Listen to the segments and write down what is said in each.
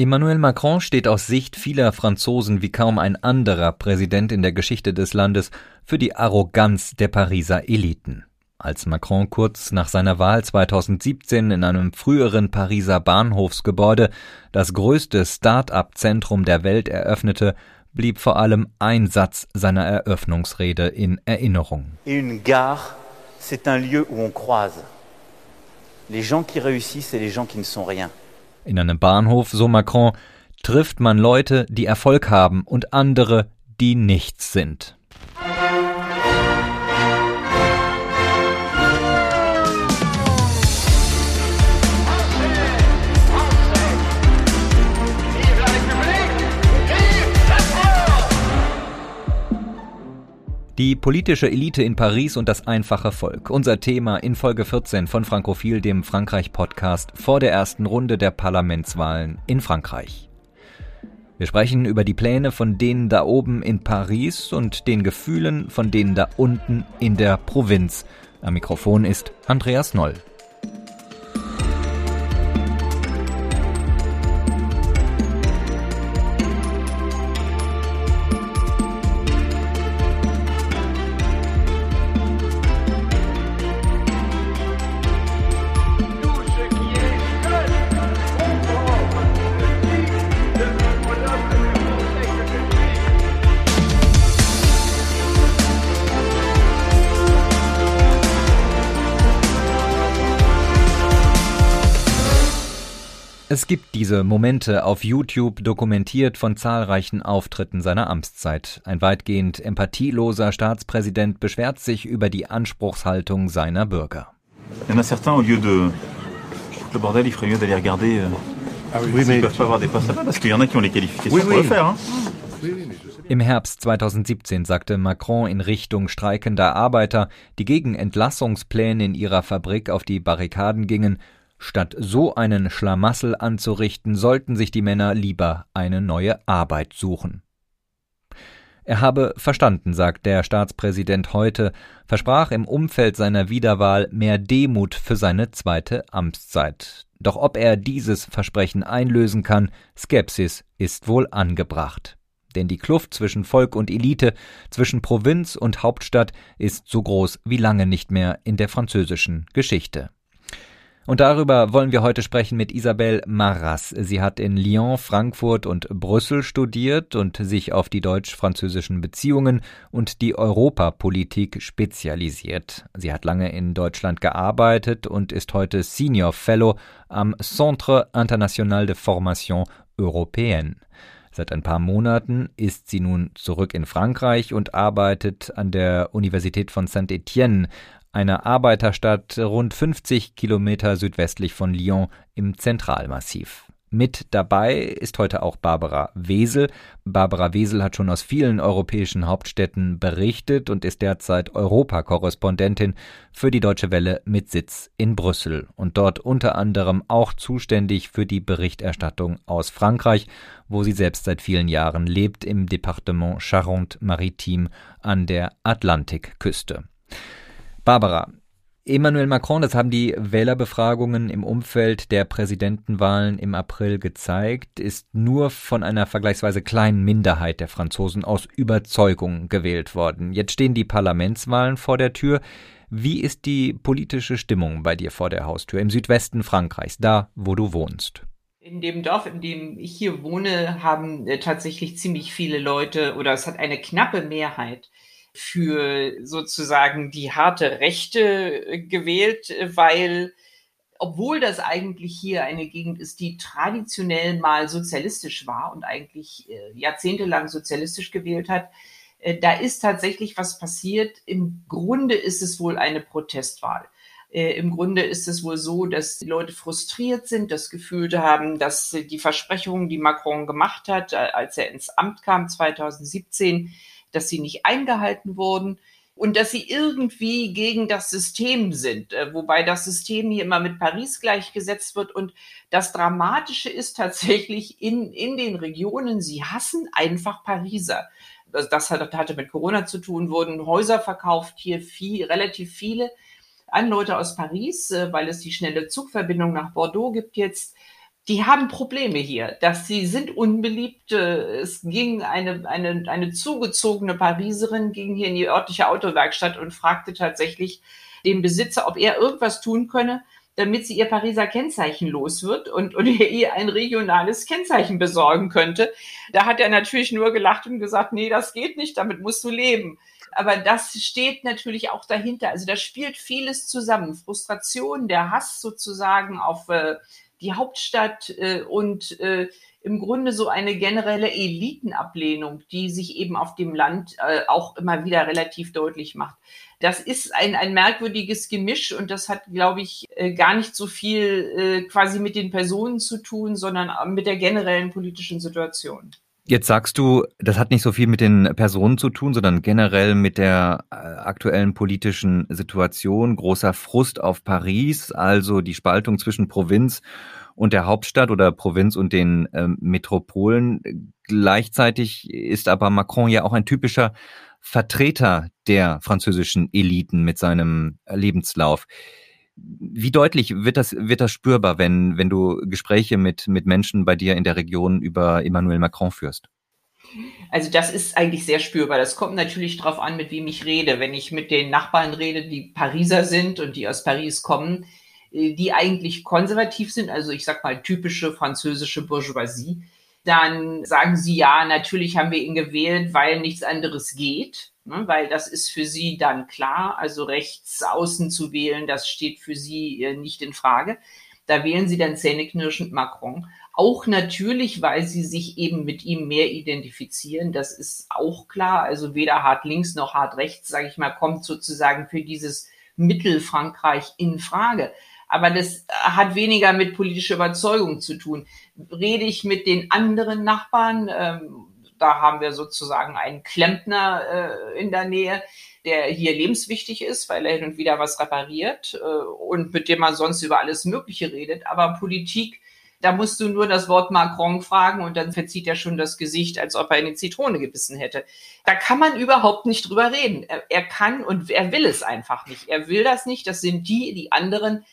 Emmanuel Macron steht aus Sicht vieler Franzosen wie kaum ein anderer Präsident in der Geschichte des Landes für die Arroganz der Pariser Eliten. Als Macron kurz nach seiner Wahl 2017 in einem früheren Pariser Bahnhofsgebäude das größte Start-up-Zentrum der Welt eröffnete, blieb vor allem ein Satz seiner Eröffnungsrede in Erinnerung. Une gare, c'est un lieu où on croise les gens qui réussissent et les gens qui ne sont rien. In einem Bahnhof, so Macron, trifft man Leute, die Erfolg haben und andere, die nichts sind. Die politische Elite in Paris und das einfache Volk. Unser Thema in Folge 14 von Frankophil, dem Frankreich-Podcast, vor der ersten Runde der Parlamentswahlen in Frankreich. Wir sprechen über die Pläne von denen da oben in Paris und den Gefühlen von denen da unten in der Provinz. Am Mikrofon ist Andreas Noll. Es gibt diese Momente auf YouTube dokumentiert von zahlreichen Auftritten seiner Amtszeit. Ein weitgehend empathieloser Staatspräsident beschwert sich über die Anspruchshaltung seiner Bürger. Il y en a certains, au lieu de le bordel, il ferait mieux d'aller regarder. Ah oui, mais peuvent pas avoir des postes là-bas, parce qu'il y en a qui ont les qualifications oui, pour oui. le faire. Hein. Im Herbst 2017 sagte Macron in Richtung streikender Arbeiter, die gegen Entlassungspläne in ihrer Fabrik auf die Barrikaden gingen, Statt so einen Schlamassel anzurichten, sollten sich die Männer lieber eine neue Arbeit suchen. Er habe verstanden, sagt der Staatspräsident heute, versprach im Umfeld seiner Wiederwahl mehr Demut für seine zweite Amtszeit. Doch ob er dieses Versprechen einlösen kann, Skepsis ist wohl angebracht. Denn die Kluft zwischen Volk und Elite, zwischen Provinz und Hauptstadt ist so groß wie lange nicht mehr in der französischen Geschichte. Und darüber wollen wir heute sprechen mit Isabelle Marras. Sie hat in Lyon, Frankfurt und Brüssel studiert und sich auf die deutsch-französischen Beziehungen und die Europapolitik spezialisiert. Sie hat lange in Deutschland gearbeitet und ist heute Senior Fellow am Centre International de Formation Européenne. Seit ein paar Monaten ist sie nun zurück in Frankreich und arbeitet an der Universität von Saint-Étienne einer Arbeiterstadt rund 50 Kilometer südwestlich von Lyon im Zentralmassiv. Mit dabei ist heute auch Barbara Wesel. Barbara Wesel hat schon aus vielen europäischen Hauptstädten berichtet und ist derzeit Europakorrespondentin für die Deutsche Welle mit Sitz in Brüssel und dort unter anderem auch zuständig für die Berichterstattung aus Frankreich, wo sie selbst seit vielen Jahren lebt im Departement Charente-Maritime an der Atlantikküste. Barbara, Emmanuel Macron, das haben die Wählerbefragungen im Umfeld der Präsidentenwahlen im April gezeigt, ist nur von einer vergleichsweise kleinen Minderheit der Franzosen aus Überzeugung gewählt worden. Jetzt stehen die Parlamentswahlen vor der Tür. Wie ist die politische Stimmung bei dir vor der Haustür im Südwesten Frankreichs, da wo du wohnst? In dem Dorf, in dem ich hier wohne, haben äh, tatsächlich ziemlich viele Leute oder es hat eine knappe Mehrheit für sozusagen die harte Rechte äh, gewählt, äh, weil obwohl das eigentlich hier eine Gegend ist, die traditionell mal sozialistisch war und eigentlich äh, jahrzehntelang sozialistisch gewählt hat, da ist tatsächlich was passiert. Im Grunde ist es wohl eine Protestwahl. Im Grunde ist es wohl so, dass die Leute frustriert sind, das Gefühl haben, dass die Versprechungen, die Macron gemacht hat, als er ins Amt kam 2017, dass sie nicht eingehalten wurden und dass sie irgendwie gegen das System sind, äh, wobei das System hier immer mit Paris gleichgesetzt wird. Und das Dramatische ist tatsächlich in, in den Regionen, sie hassen einfach Pariser. Das, das hatte mit Corona zu tun, wurden Häuser verkauft, hier viel, relativ viele an Leute aus Paris, äh, weil es die schnelle Zugverbindung nach Bordeaux gibt jetzt die haben Probleme hier, dass sie sind unbeliebt. Es ging eine, eine, eine zugezogene Pariserin, ging hier in die örtliche Autowerkstatt und fragte tatsächlich den Besitzer, ob er irgendwas tun könne, damit sie ihr Pariser Kennzeichen los wird und, und ihr ein regionales Kennzeichen besorgen könnte. Da hat er natürlich nur gelacht und gesagt, nee, das geht nicht, damit musst du leben. Aber das steht natürlich auch dahinter. Also da spielt vieles zusammen. Frustration, der Hass sozusagen auf äh, die Hauptstadt äh, und äh, im Grunde so eine generelle Elitenablehnung, die sich eben auf dem Land äh, auch immer wieder relativ deutlich macht. Das ist ein, ein merkwürdiges Gemisch und das hat, glaube ich, äh, gar nicht so viel äh, quasi mit den Personen zu tun, sondern mit der generellen politischen Situation. Jetzt sagst du, das hat nicht so viel mit den Personen zu tun, sondern generell mit der äh, aktuellen politischen Situation. Großer Frust auf Paris, also die Spaltung zwischen Provinz und der Hauptstadt oder Provinz und den ähm, Metropolen. Gleichzeitig ist aber Macron ja auch ein typischer Vertreter der französischen Eliten mit seinem Lebenslauf. Wie deutlich wird das, wird das spürbar, wenn, wenn du Gespräche mit, mit Menschen bei dir in der Region über Emmanuel Macron führst? Also das ist eigentlich sehr spürbar. Das kommt natürlich darauf an, mit wem ich rede. Wenn ich mit den Nachbarn rede, die Pariser sind und die aus Paris kommen, äh, die eigentlich konservativ sind, also ich sag mal typische französische Bourgeoisie, dann sagen sie ja, natürlich haben wir ihn gewählt, weil nichts anderes geht, ne, weil das ist für sie dann klar. Also rechts außen zu wählen, das steht für sie äh, nicht in Frage. Da wählen sie dann zähneknirschend Macron. Auch natürlich, weil sie sich eben mit ihm mehr identifizieren. Das ist auch klar. Also weder hart links noch hart rechts, sage ich mal, kommt sozusagen für dieses Mittelfrankreich in Frage. Aber das hat weniger mit politischer Überzeugung zu tun. Rede ich mit den anderen Nachbarn, ähm, da haben wir sozusagen einen Klempner äh, in der Nähe, der hier lebenswichtig ist, weil er hin und wieder was repariert äh, und mit dem man sonst über alles Mögliche redet. Aber Politik, da musst du nur das Wort Macron fragen und dann verzieht er schon das Gesicht, als ob er in die Zitrone gebissen hätte. Da kann man überhaupt nicht drüber reden. Er, er kann und er will es einfach nicht. Er will das nicht. Das sind die, die anderen,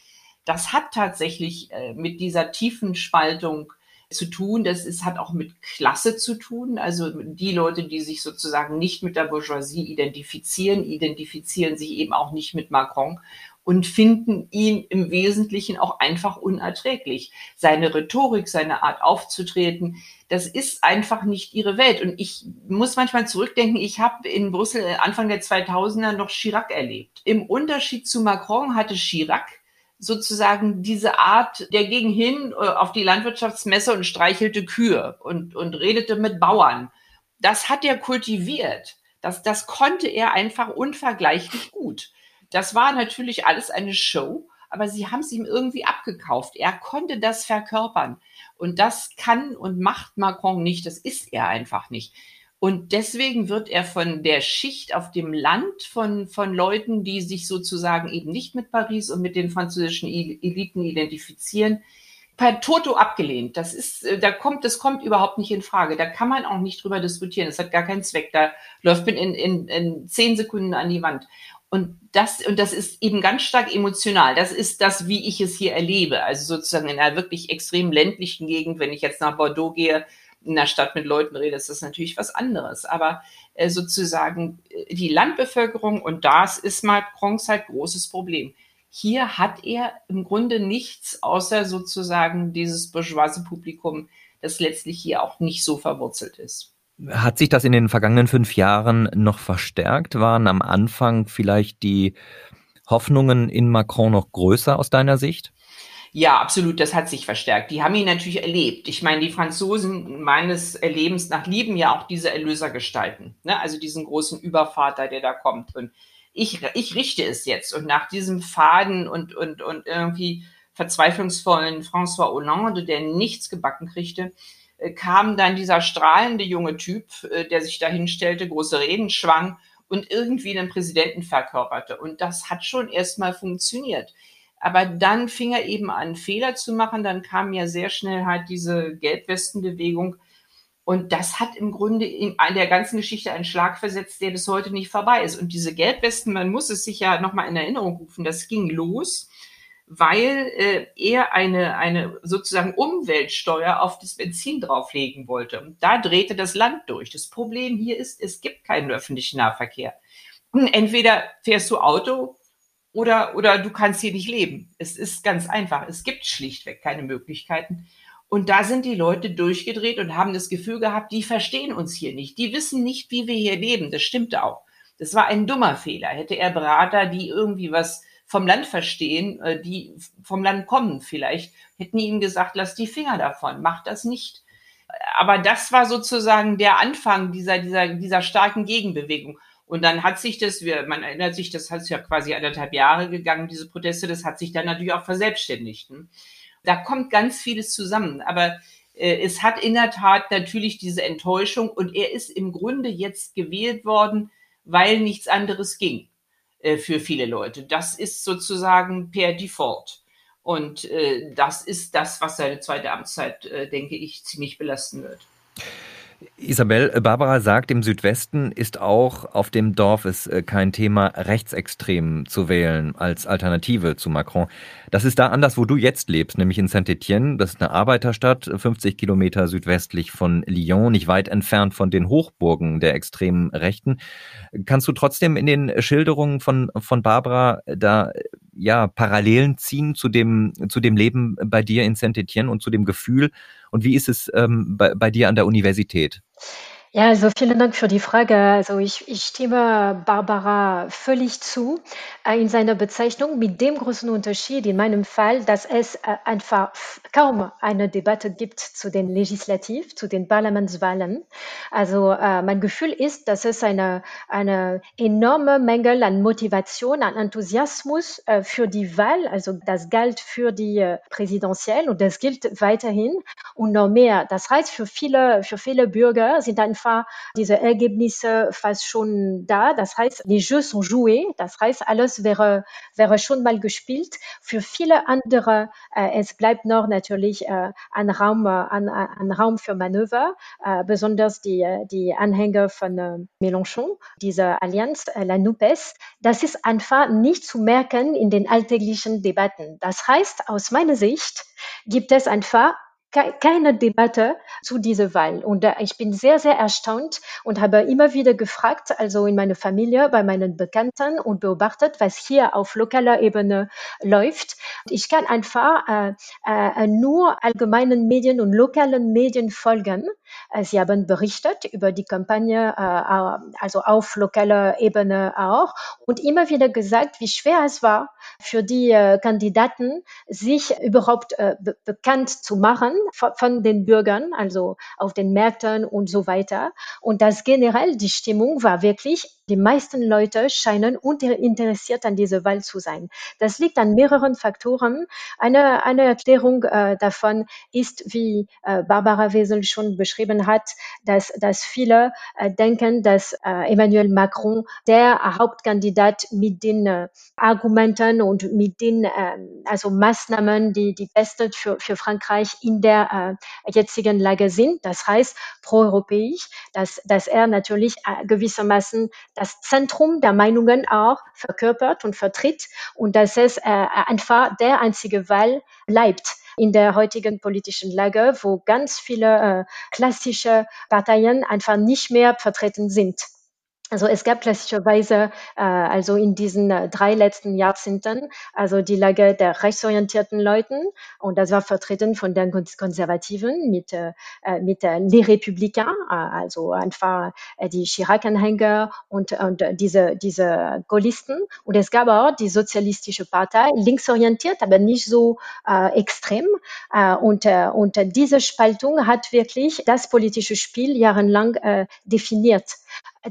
das hat tatsächlich äh, mit dieser tiefen Spaltung zu tun. Das ist, hat auch mit Klasse zu tun. Also die Leute, die sich sozusagen nicht mit der Bourgeoisie identifizieren, identifizieren sich eben auch nicht mit Macron und finden ihn im Wesentlichen auch einfach unerträglich. Seine Rhetorik, seine Art aufzutreten, das ist einfach nicht ihre Welt. Und ich muss manchmal zurückdenken, ich habe in Brüssel Anfang der 2000er noch Chirac erlebt. Im Unterschied zu Macron hatte Chirac sozusagen diese Art, der ging hin äh, auf die Landwirtschaftsmesse und streichelte Kühe und, und redete mit Bauern. Das hat er kultiviert. Das, das konnte er einfach unvergleichlich gut. Das war natürlich alles eine Show, aber sie haben es ihm irgendwie abgekauft. Er konnte das verkörpern. Und das kann und macht Macron nicht. Das ist er einfach nicht. Und deswegen wird er von der Schicht auf dem Land, von, von Leuten, die sich sozusagen eben nicht mit Paris und mit den französischen Eliten identifizieren, per Toto abgelehnt. Das ist, äh, da kommt, das kommt überhaupt nicht in Frage. Da kann man auch nicht drüber diskutieren. Das hat gar keinen Zweck. Da läuft man in, in, in zehn Sekunden an die Wand. Und das, und das ist eben ganz stark emotional. Das ist das, wie ich es hier erlebe. Also sozusagen in einer wirklich extrem ländlichen Gegend, wenn ich jetzt nach Bordeaux gehe, in der Stadt mit Leuten rede, ist das natürlich was anderes. Aber äh, sozusagen äh, die Landbevölkerung, und das ist Macrons halt großes Problem. Hier hat er im Grunde nichts außer sozusagen dieses bourgeoise Publikum, das letztlich hier auch nicht so verwurzelt ist. Hat sich das in den vergangenen fünf Jahren noch verstärkt? Waren am Anfang vielleicht die Hoffnungen in Macron noch größer aus deiner Sicht? Ja, absolut, das hat sich verstärkt. Die haben ihn natürlich erlebt. Ich meine, die Franzosen meines Erlebens nach lieben ja auch diese Erlösergestalten, ne? also diesen großen Übervater, der da kommt. Und ich, ich richte es jetzt. Und nach diesem faden und, und, und irgendwie verzweiflungsvollen François Hollande, der nichts gebacken kriegte, äh, kam dann dieser strahlende junge Typ, äh, der sich da hinstellte, große Reden schwang und irgendwie den Präsidenten verkörperte. Und das hat schon erstmal funktioniert. Aber dann fing er eben an, Fehler zu machen. Dann kam ja sehr schnell halt diese Gelbwestenbewegung. Und das hat im Grunde in der ganzen Geschichte einen Schlag versetzt, der bis heute nicht vorbei ist. Und diese Gelbwesten, man muss es sich ja nochmal in Erinnerung rufen, das ging los weil äh, er eine, eine sozusagen Umweltsteuer auf das Benzin drauflegen wollte. Und da drehte das Land durch. Das Problem hier ist, es gibt keinen öffentlichen Nahverkehr. Entweder fährst du Auto oder, oder du kannst hier nicht leben. Es ist ganz einfach. Es gibt schlichtweg keine Möglichkeiten. Und da sind die Leute durchgedreht und haben das Gefühl gehabt, die verstehen uns hier nicht. Die wissen nicht, wie wir hier leben. Das stimmte auch. Das war ein dummer Fehler. Hätte er Berater, die irgendwie was vom Land verstehen, äh, die vom Land kommen vielleicht, hätten ihm gesagt, lass die Finger davon, mach das nicht. Aber das war sozusagen der Anfang dieser, dieser, dieser starken Gegenbewegung. Und dann hat sich das, man erinnert sich, das hat ja quasi anderthalb Jahre gegangen, diese Proteste, das hat sich dann natürlich auch verselbstständigt. Da kommt ganz vieles zusammen. Aber äh, es hat in der Tat natürlich diese Enttäuschung und er ist im Grunde jetzt gewählt worden, weil nichts anderes ging. Äh, für viele Leute. Das ist sozusagen per Default. Und äh, das ist das, was seine zweite Amtszeit, denke ich, ziemlich belasten wird. Isabel, äh, Barbara sagt, im Südwesten ist auch auf dem Dorf es äh, kein Thema, rechtsextrem zu wählen als Alternative zu Macron. Das ist da anders, wo du jetzt lebst, nämlich in Saint-Étienne. Das ist eine Arbeiterstadt, 50 Kilometer südwestlich von Lyon, nicht weit entfernt von den Hochburgen der extremen Rechten. Kannst du trotzdem in den Schilderungen von, von Barbara da ja Parallelen ziehen zu dem, zu dem Leben bei dir in Saint-Étienne und zu dem Gefühl, und wie ist es ähm, bei, bei dir an der Universität? Ja, also vielen Dank für die Frage. Also ich, ich stimme Barbara völlig zu äh, in seiner Bezeichnung mit dem großen Unterschied in meinem Fall, dass es äh, einfach kaum eine Debatte gibt zu den Legislativ, zu den Parlamentswahlen. Also äh, mein Gefühl ist, dass es eine, eine enorme Menge an Motivation, an Enthusiasmus äh, für die Wahl, also das galt für die äh, Präsidentielle und das gilt weiterhin und noch mehr. Das heißt, für viele, für viele Bürger sind einfach einfach diese Ergebnisse fast schon da. Das heißt, les Jeux sont joués. Das heißt, alles wäre, wäre schon mal gespielt. Für viele andere, äh, es bleibt noch natürlich äh, ein, Raum, äh, ein, ein Raum für Manöver, äh, besonders die, äh, die Anhänger von äh, Mélenchon, diese Allianz, äh, la NUPES. Das ist einfach nicht zu merken in den alltäglichen Debatten. Das heißt, aus meiner Sicht gibt es einfach keine Debatte zu dieser Wahl. Und äh, ich bin sehr, sehr erstaunt und habe immer wieder gefragt, also in meiner Familie, bei meinen Bekannten und beobachtet, was hier auf lokaler Ebene läuft. Ich kann einfach äh, äh, nur allgemeinen Medien und lokalen Medien folgen. Äh, sie haben berichtet über die Kampagne, äh, also auf lokaler Ebene auch, und immer wieder gesagt, wie schwer es war für die Kandidaten, sich überhaupt be bekannt zu machen von den Bürgern, also auf den Märkten und so weiter. Und das generell, die Stimmung war wirklich, die meisten Leute scheinen interessiert an dieser Wahl zu sein. Das liegt an mehreren Faktoren. Eine, eine Erklärung äh, davon ist, wie äh, Barbara Wesel schon beschrieben hat, dass, dass viele äh, denken, dass äh, Emmanuel Macron der Hauptkandidat mit den äh, Argumenten und mit den ähm, also Maßnahmen, die die besten für, für Frankreich in der äh, jetzigen Lage sind. Das heißt proeuropäisch, dass, dass er natürlich gewissermaßen das Zentrum der Meinungen auch verkörpert und vertritt und dass es äh, einfach der einzige Wahl bleibt in der heutigen politischen Lage, wo ganz viele äh, klassische Parteien einfach nicht mehr vertreten sind. Also es gab klassischerweise äh, also in diesen äh, drei letzten Jahrzehnten also die Lage der rechtsorientierten Leuten. Und das war vertreten von den Konservativen mit äh, äh mit äh, les Républicains, äh, also einfach äh, die Chirac-Anhänger und und diese diese Gaullisten. Und es gab auch die sozialistische Partei linksorientiert, aber nicht so äh, extrem. Äh, und äh, und diese Spaltung hat wirklich das politische Spiel jahrelang äh, definiert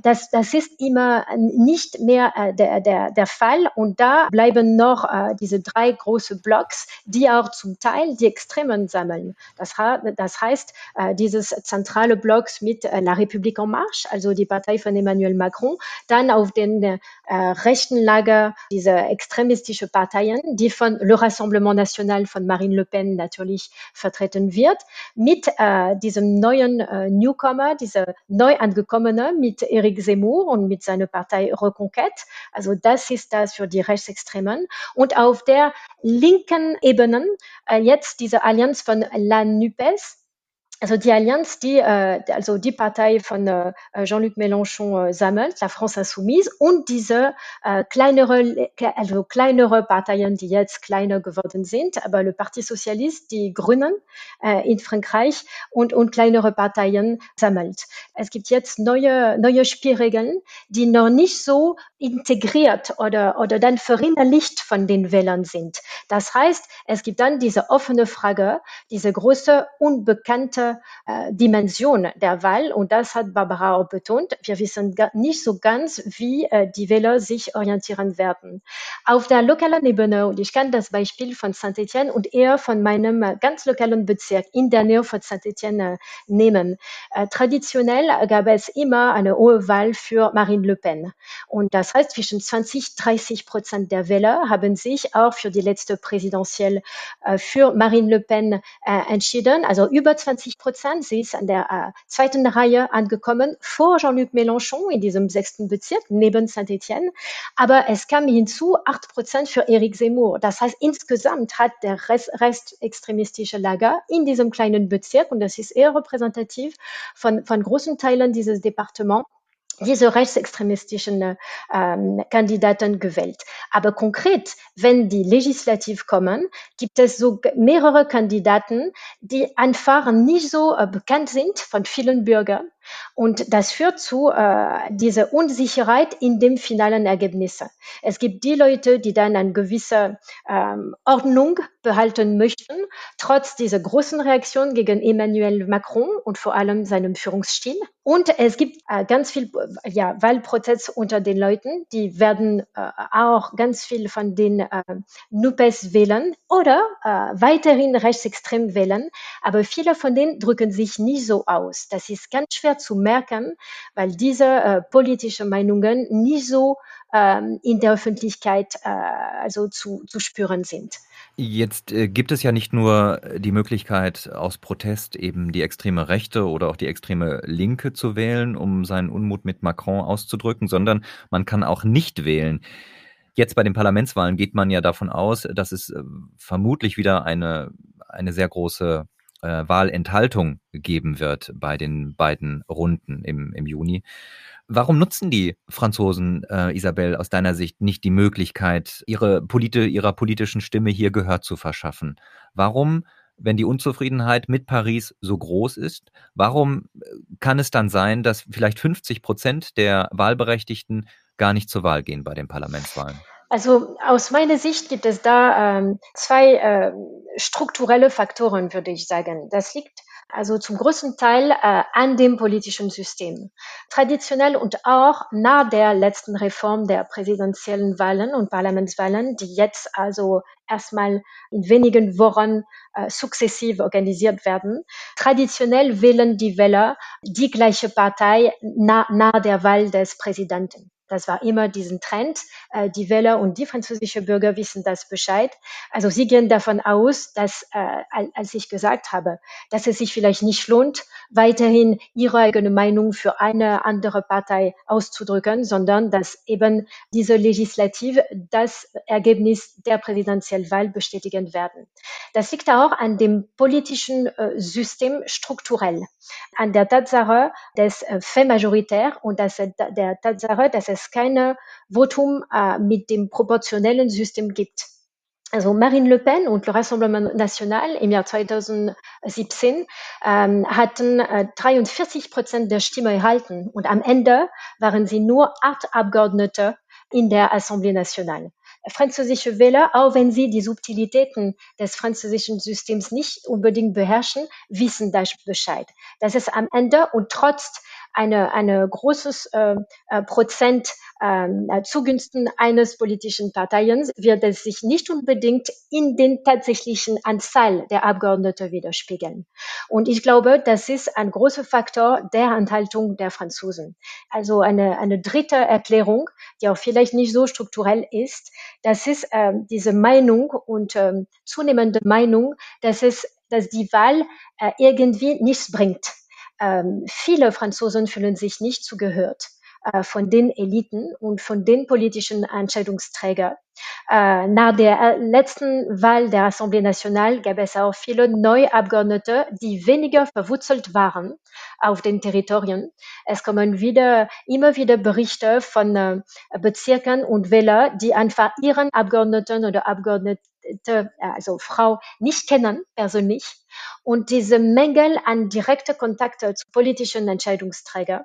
das, das ist immer nicht mehr äh, der, der, der Fall. Und da bleiben noch äh, diese drei große Blocks, die auch zum Teil die Extremen sammeln. Das, das heißt, äh, dieses zentrale Blocks mit äh, La République en Marche, also die Partei von Emmanuel Macron, dann auf den äh, rechten Lager diese extremistische Parteien, die von Le Rassemblement National von Marine Le Pen natürlich vertreten wird, mit äh, diesem neuen Newcomer, dieser neu angekommene, mit Eric Eric Zemmour und mit seiner Partei Reconquête. Also das ist das für die Rechtsextremen. Und auf der linken Ebene äh, jetzt diese Allianz von La NUPES, also die Allianz, die, äh, also die Partei von äh, Jean-Luc Mélenchon äh, sammelt, la France Insoumise, und diese äh, kleinere, also kleinere Parteien, die jetzt kleiner geworden sind, aber le Parti Socialiste, die Grünen äh, in Frankreich und, und kleinere Parteien sammelt. Es gibt jetzt neue, neue Spielregeln, die noch nicht so integriert oder, oder dann verinnerlicht von den Wählern sind. Das heißt, es gibt dann diese offene Frage, diese große unbekannte äh, Dimension der Wahl. Und das hat Barbara auch betont. Wir wissen nicht so ganz, wie äh, die Wähler sich orientieren werden. Auf der lokalen Ebene, und ich kann das Beispiel von Saint-Etienne und eher von meinem äh, ganz lokalen Bezirk in der Nähe von Saint-Etienne äh, nehmen. Äh, traditionell gab es immer eine hohe Wahl für Marine Le Pen. Und das heißt, zwischen 20, 30 Prozent der Wähler haben sich auch für die letzte Präsidentielle äh, für Marine Le Pen entschieden. Also über 20 Prozent. Sie ist an der äh, zweiten Reihe angekommen vor Jean-Luc Mélenchon in diesem sechsten Bezirk neben Saint-Etienne. Aber es kam hinzu acht Prozent für Eric Zemmour. Das heißt, insgesamt hat der Rest, rechtsextremistische Lager in diesem kleinen Bezirk, und das ist eher repräsentativ von, von großen Teilen dieses Departements, diese rechtsextremistischen ähm, Kandidaten gewählt. Aber konkret, wenn die legislativ kommen, gibt es so mehrere Kandidaten, die einfach nicht so äh, bekannt sind von vielen Bürgern und das führt zu äh, dieser Unsicherheit in dem finalen Ergebnis. Es gibt die Leute, die dann eine gewisse ähm, Ordnung behalten möchten, trotz dieser großen Reaktion gegen Emmanuel Macron und vor allem seinem Führungsstil. Und es gibt äh, ganz viel ja, Wahlprozess unter den Leuten, die werden äh, auch ganz viel von den äh, NUPES wählen oder äh, weiterhin rechtsextrem wählen. Aber viele von denen drücken sich nicht so aus. Das ist ganz schwer zu merken, weil diese äh, politische Meinungen nicht so ähm, in der Öffentlichkeit äh, also zu, zu spüren sind. Jetzt äh, gibt es ja nicht nur die Möglichkeit, aus Protest eben die extreme Rechte oder auch die extreme Linke zu wählen, um seinen Unmut mit Macron auszudrücken, sondern man kann auch nicht wählen. Jetzt bei den Parlamentswahlen geht man ja davon aus, dass es äh, vermutlich wieder eine, eine sehr große äh, Wahlenthaltung geben wird bei den beiden Runden im, im Juni. Warum nutzen die Franzosen, äh, Isabel, aus deiner Sicht nicht die Möglichkeit, ihre politi ihrer politischen Stimme hier Gehör zu verschaffen? Warum, wenn die Unzufriedenheit mit Paris so groß ist, warum äh, kann es dann sein, dass vielleicht 50 Prozent der Wahlberechtigten gar nicht zur Wahl gehen bei den Parlamentswahlen? Also aus meiner Sicht gibt es da ähm, zwei äh, strukturelle Faktoren, würde ich sagen. Das liegt also zum größten Teil äh, an dem politischen System. Traditionell und auch nach der letzten Reform der präsidentiellen Wahlen und Parlamentswahlen, die jetzt also erstmal in wenigen Wochen äh, sukzessiv organisiert werden. Traditionell wählen die Wähler die gleiche Partei nach, nach der Wahl des Präsidenten. Das war immer diesen Trend. Äh, die Wähler und die französische Bürger wissen das Bescheid. Also sie gehen davon aus, dass, äh, als ich gesagt habe, dass es sich vielleicht nicht lohnt, weiterhin ihre eigene Meinung für eine andere Partei auszudrücken, sondern dass eben diese Legislative das Ergebnis der Präsidentialwahl bestätigen werden. Das liegt auch an dem politischen äh, System strukturell, an der Tatsache des Fait majoritaire und der Tatsache, dass es keine Votum äh, mit dem proportionellen System gibt. Also Marine Le Pen und le Rassemblement National im Jahr 2017 ähm, hatten äh, 43 Prozent der Stimme erhalten und am Ende waren sie nur acht Abgeordnete in der Assemblée nationale. Französische Wähler, auch wenn sie die Subtilitäten des französischen Systems nicht unbedingt beherrschen, wissen das Bescheid. Das ist am Ende und trotz eine, eine großes äh, äh, Prozent ähm, äh, zugunsten eines politischen Parteien wird es sich nicht unbedingt in den tatsächlichen Anzahl der Abgeordneten widerspiegeln. Und ich glaube, das ist ein großer Faktor der Enthaltung der Franzosen. Also eine, eine dritte Erklärung, die auch vielleicht nicht so strukturell ist, das ist äh, diese Meinung und äh, zunehmende Meinung, dass es, dass die Wahl äh, irgendwie nichts bringt ähm, viele Franzosen fühlen sich nicht zugehört. äh, von den Eliten und von den politischen Entscheidungsträgern. Äh, nach der äh, letzten Wahl der Assemblée Nationale gab es auch viele neue Abgeordnete, die weniger verwurzelt waren auf den Territorien. Es kommen wieder, immer wieder Berichte von äh, Bezirken und Wähler, die einfach ihren Abgeordneten oder Abgeordnete, also Frau, nicht kennen persönlich. Und diese Mängel an direkte Kontakte zu politischen Entscheidungsträgern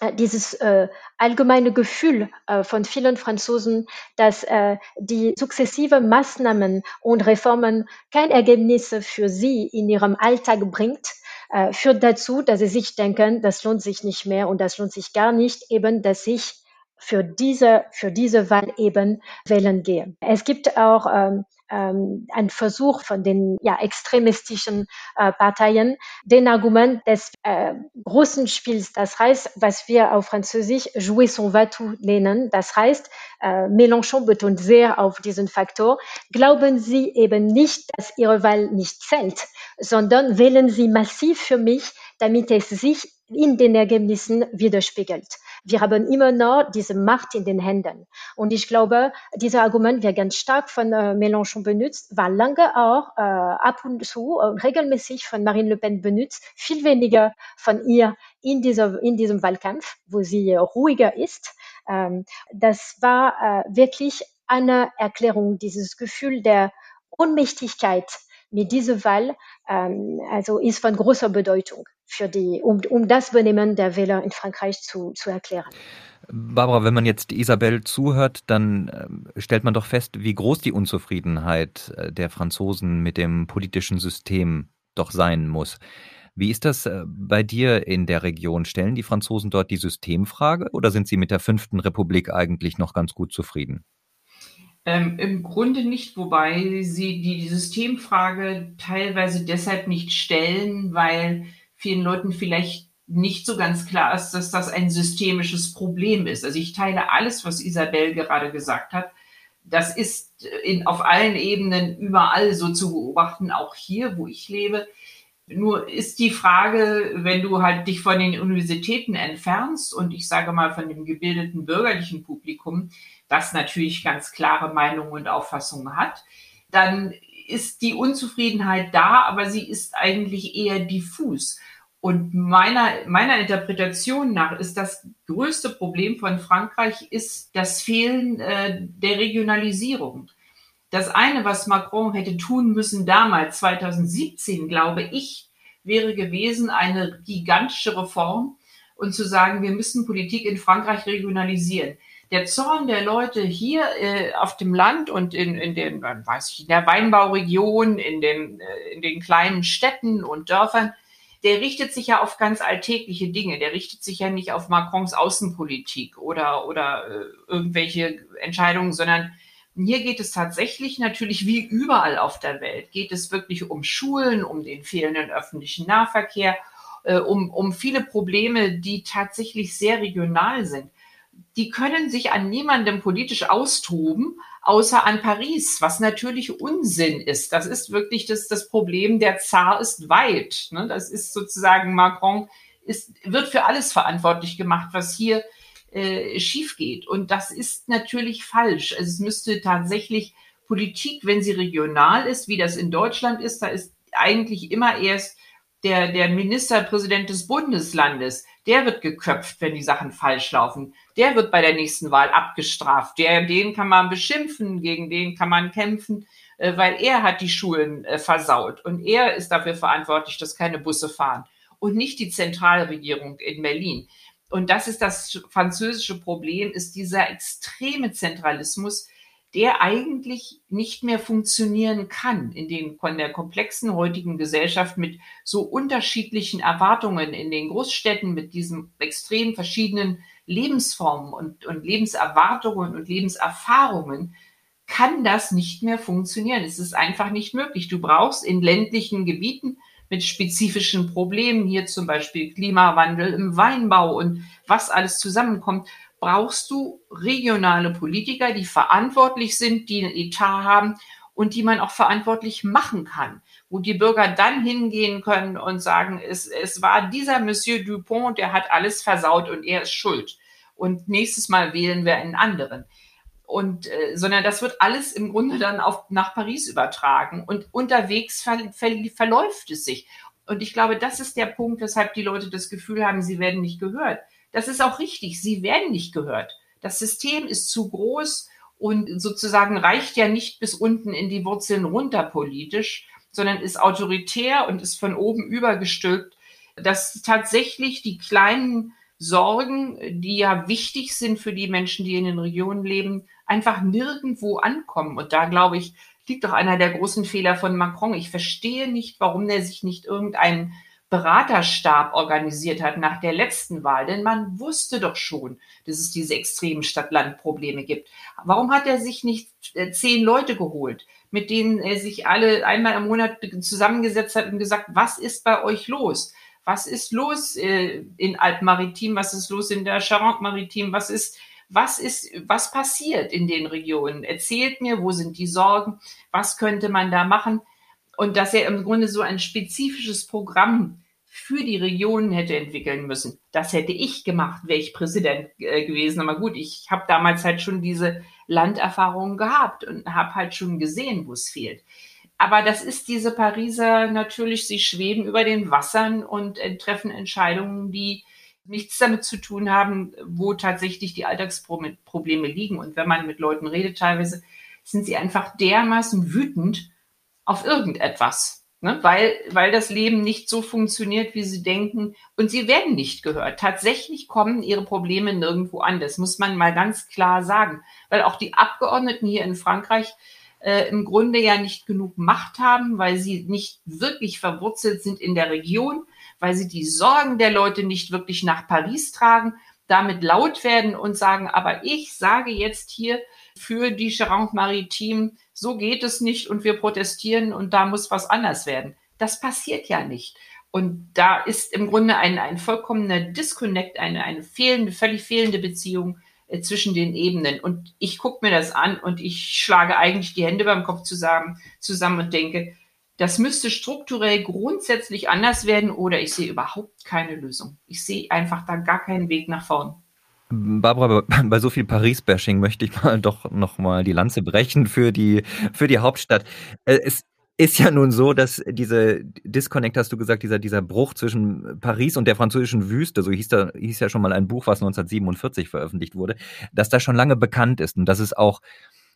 äh, dieses äh, allgemeine Gefühl äh, von vielen Franzosen, dass äh, die sukzessive Maßnahmen und Reformen kein Ergebnis für sie in ihrem Alltag bringt, äh, führt dazu, dass sie sich denken, das lohnt sich nicht mehr und das lohnt sich gar nicht, eben, dass ich für diese, für diese Wahl eben wählen gehe. Es gibt auch ähm, ähm, ein Versuch von den ja, extremistischen äh, Parteien, den Argument des äh, großen Spiels, das heißt, was wir auf Französisch jouer son Vatou nennen, das heißt, äh, Mélenchon betont sehr auf diesen Faktor, glauben Sie eben nicht, dass Ihre Wahl nicht zählt, sondern wählen Sie massiv für mich, damit es sich in den Ergebnissen widerspiegelt. Wir haben immer noch diese Macht in den Händen. Und ich glaube, dieses Argument wird ganz stark von äh, Mélenchon benutzt, war lange auch äh, ab und zu äh, regelmäßig von Marine Le Pen benutzt, viel weniger von ihr in, dieser, in diesem Wahlkampf, wo sie äh, ruhiger ist. Ähm, das war äh, wirklich eine Erklärung, dieses Gefühl der Ohnmächtigkeit mit dieser Wahl, ähm, also ist von großer Bedeutung für die, um, um das Benehmen der Wähler in Frankreich zu, zu erklären. Barbara, wenn man jetzt Isabel zuhört, dann äh, stellt man doch fest, wie groß die Unzufriedenheit äh, der Franzosen mit dem politischen System doch sein muss. Wie ist das äh, bei dir in der Region? Stellen die Franzosen dort die Systemfrage oder sind sie mit der fünften Republik eigentlich noch ganz gut zufrieden? Ähm, Im Grunde nicht, wobei sie die Systemfrage teilweise deshalb nicht stellen, weil vielen Leuten vielleicht nicht so ganz klar ist, dass das ein systemisches Problem ist. Also ich teile alles, was Isabel gerade gesagt hat. Das ist in, auf allen Ebenen überall so zu beobachten, auch hier, wo ich lebe. Nur ist die Frage, wenn du halt dich von den Universitäten entfernst und ich sage mal von dem gebildeten bürgerlichen Publikum, das natürlich ganz klare Meinungen und Auffassungen hat, dann ist die Unzufriedenheit da, aber sie ist eigentlich eher diffus. Und meiner, meiner Interpretation nach ist das größte Problem von Frankreich ist das Fehlen äh, der Regionalisierung. Das eine, was Macron hätte tun müssen damals, 2017, glaube ich, wäre gewesen, eine gigantische Reform und zu sagen, wir müssen Politik in Frankreich regionalisieren der Zorn der Leute hier äh, auf dem Land und in, in den, weiß ich, in der Weinbauregion, in den, äh, in den kleinen Städten und Dörfern, der richtet sich ja auf ganz alltägliche Dinge. Der richtet sich ja nicht auf Macrons Außenpolitik oder, oder äh, irgendwelche Entscheidungen, sondern hier geht es tatsächlich natürlich wie überall auf der Welt, geht es wirklich um Schulen, um den fehlenden öffentlichen Nahverkehr, äh, um, um viele Probleme, die tatsächlich sehr regional sind die können sich an niemandem politisch austoben, außer an Paris, was natürlich Unsinn ist. Das ist wirklich das, das Problem, der Zar ist weit. Ne? Das ist sozusagen, Macron ist, wird für alles verantwortlich gemacht, was hier äh, schief geht. Und das ist natürlich falsch. Also es müsste tatsächlich Politik, wenn sie regional ist, wie das in Deutschland ist, da ist eigentlich immer erst der, der Ministerpräsident des Bundeslandes, der wird geköpft, wenn die Sachen falsch laufen. Der wird bei der nächsten Wahl abgestraft. Der, den kann man beschimpfen, gegen den kann man kämpfen, äh, weil er hat die Schulen äh, versaut. Und er ist dafür verantwortlich, dass keine Busse fahren. Und nicht die Zentralregierung in Berlin. Und das ist das französische Problem, ist dieser extreme Zentralismus, der eigentlich nicht mehr funktionieren kann in den von der komplexen heutigen Gesellschaft mit so unterschiedlichen Erwartungen in den Großstädten, mit diesen extrem verschiedenen Lebensformen und, und Lebenserwartungen und Lebenserfahrungen, kann das nicht mehr funktionieren. Es ist einfach nicht möglich. Du brauchst in ländlichen Gebieten mit spezifischen Problemen, hier zum Beispiel Klimawandel im Weinbau und was alles zusammenkommt, brauchst du regionale Politiker, die verantwortlich sind, die einen Etat haben und die man auch verantwortlich machen kann, wo die Bürger dann hingehen können und sagen, es, es war dieser Monsieur Dupont, der hat alles versaut und er ist schuld. und nächstes Mal wählen wir einen anderen. Und, äh, sondern das wird alles im Grunde dann auf, nach Paris übertragen und unterwegs ver, ver, verläuft es sich. Und ich glaube, das ist der Punkt, weshalb die Leute das Gefühl haben, sie werden nicht gehört. Das ist auch richtig, sie werden nicht gehört. Das System ist zu groß und sozusagen reicht ja nicht bis unten in die Wurzeln runter politisch, sondern ist autoritär und ist von oben übergestülpt, dass tatsächlich die kleinen Sorgen, die ja wichtig sind für die Menschen, die in den Regionen leben, einfach nirgendwo ankommen. Und da glaube ich, liegt doch einer der großen Fehler von Macron. Ich verstehe nicht, warum er sich nicht irgendeinen Beraterstab organisiert hat nach der letzten Wahl, denn man wusste doch schon, dass es diese extremen Stadt-Land-Probleme gibt. Warum hat er sich nicht äh, zehn Leute geholt, mit denen er sich alle einmal im Monat zusammengesetzt hat und gesagt, was ist bei euch los? Was ist los äh, in Alpmaritim? Was ist los in der Charente-Maritim? Was ist was ist, was passiert in den Regionen? Erzählt mir, wo sind die Sorgen? Was könnte man da machen? Und dass er im Grunde so ein spezifisches Programm für die Regionen hätte entwickeln müssen. Das hätte ich gemacht, wäre ich Präsident äh, gewesen. Aber gut, ich habe damals halt schon diese Landerfahrung gehabt und habe halt schon gesehen, wo es fehlt. Aber das ist diese Pariser natürlich, sie schweben über den Wassern und äh, treffen Entscheidungen, die nichts damit zu tun haben, wo tatsächlich die Alltagsprobleme liegen. Und wenn man mit Leuten redet, teilweise sind sie einfach dermaßen wütend auf irgendetwas, ne? weil, weil das Leben nicht so funktioniert, wie sie denken. Und sie werden nicht gehört. Tatsächlich kommen ihre Probleme nirgendwo an. Das muss man mal ganz klar sagen. Weil auch die Abgeordneten hier in Frankreich äh, im Grunde ja nicht genug Macht haben, weil sie nicht wirklich verwurzelt sind in der Region weil sie die Sorgen der Leute nicht wirklich nach Paris tragen, damit laut werden und sagen, aber ich sage jetzt hier für die Charente-Maritime, so geht es nicht und wir protestieren und da muss was anders werden. Das passiert ja nicht. Und da ist im Grunde ein, ein vollkommener Disconnect, eine, eine fehlende, völlig fehlende Beziehung äh, zwischen den Ebenen. Und ich gucke mir das an und ich schlage eigentlich die Hände beim Kopf zusammen, zusammen und denke, das müsste strukturell grundsätzlich anders werden oder ich sehe überhaupt keine Lösung. Ich sehe einfach da gar keinen Weg nach vorn. Barbara, bei so viel Paris-Bashing möchte ich mal doch noch mal die Lanze brechen für die, für die Hauptstadt. Äh, es ist ja nun so, dass diese Disconnect, hast du gesagt, dieser, dieser Bruch zwischen Paris und der französischen Wüste, so hieß, da, hieß ja schon mal ein Buch, was 1947 veröffentlicht wurde, dass das schon lange bekannt ist und dass es auch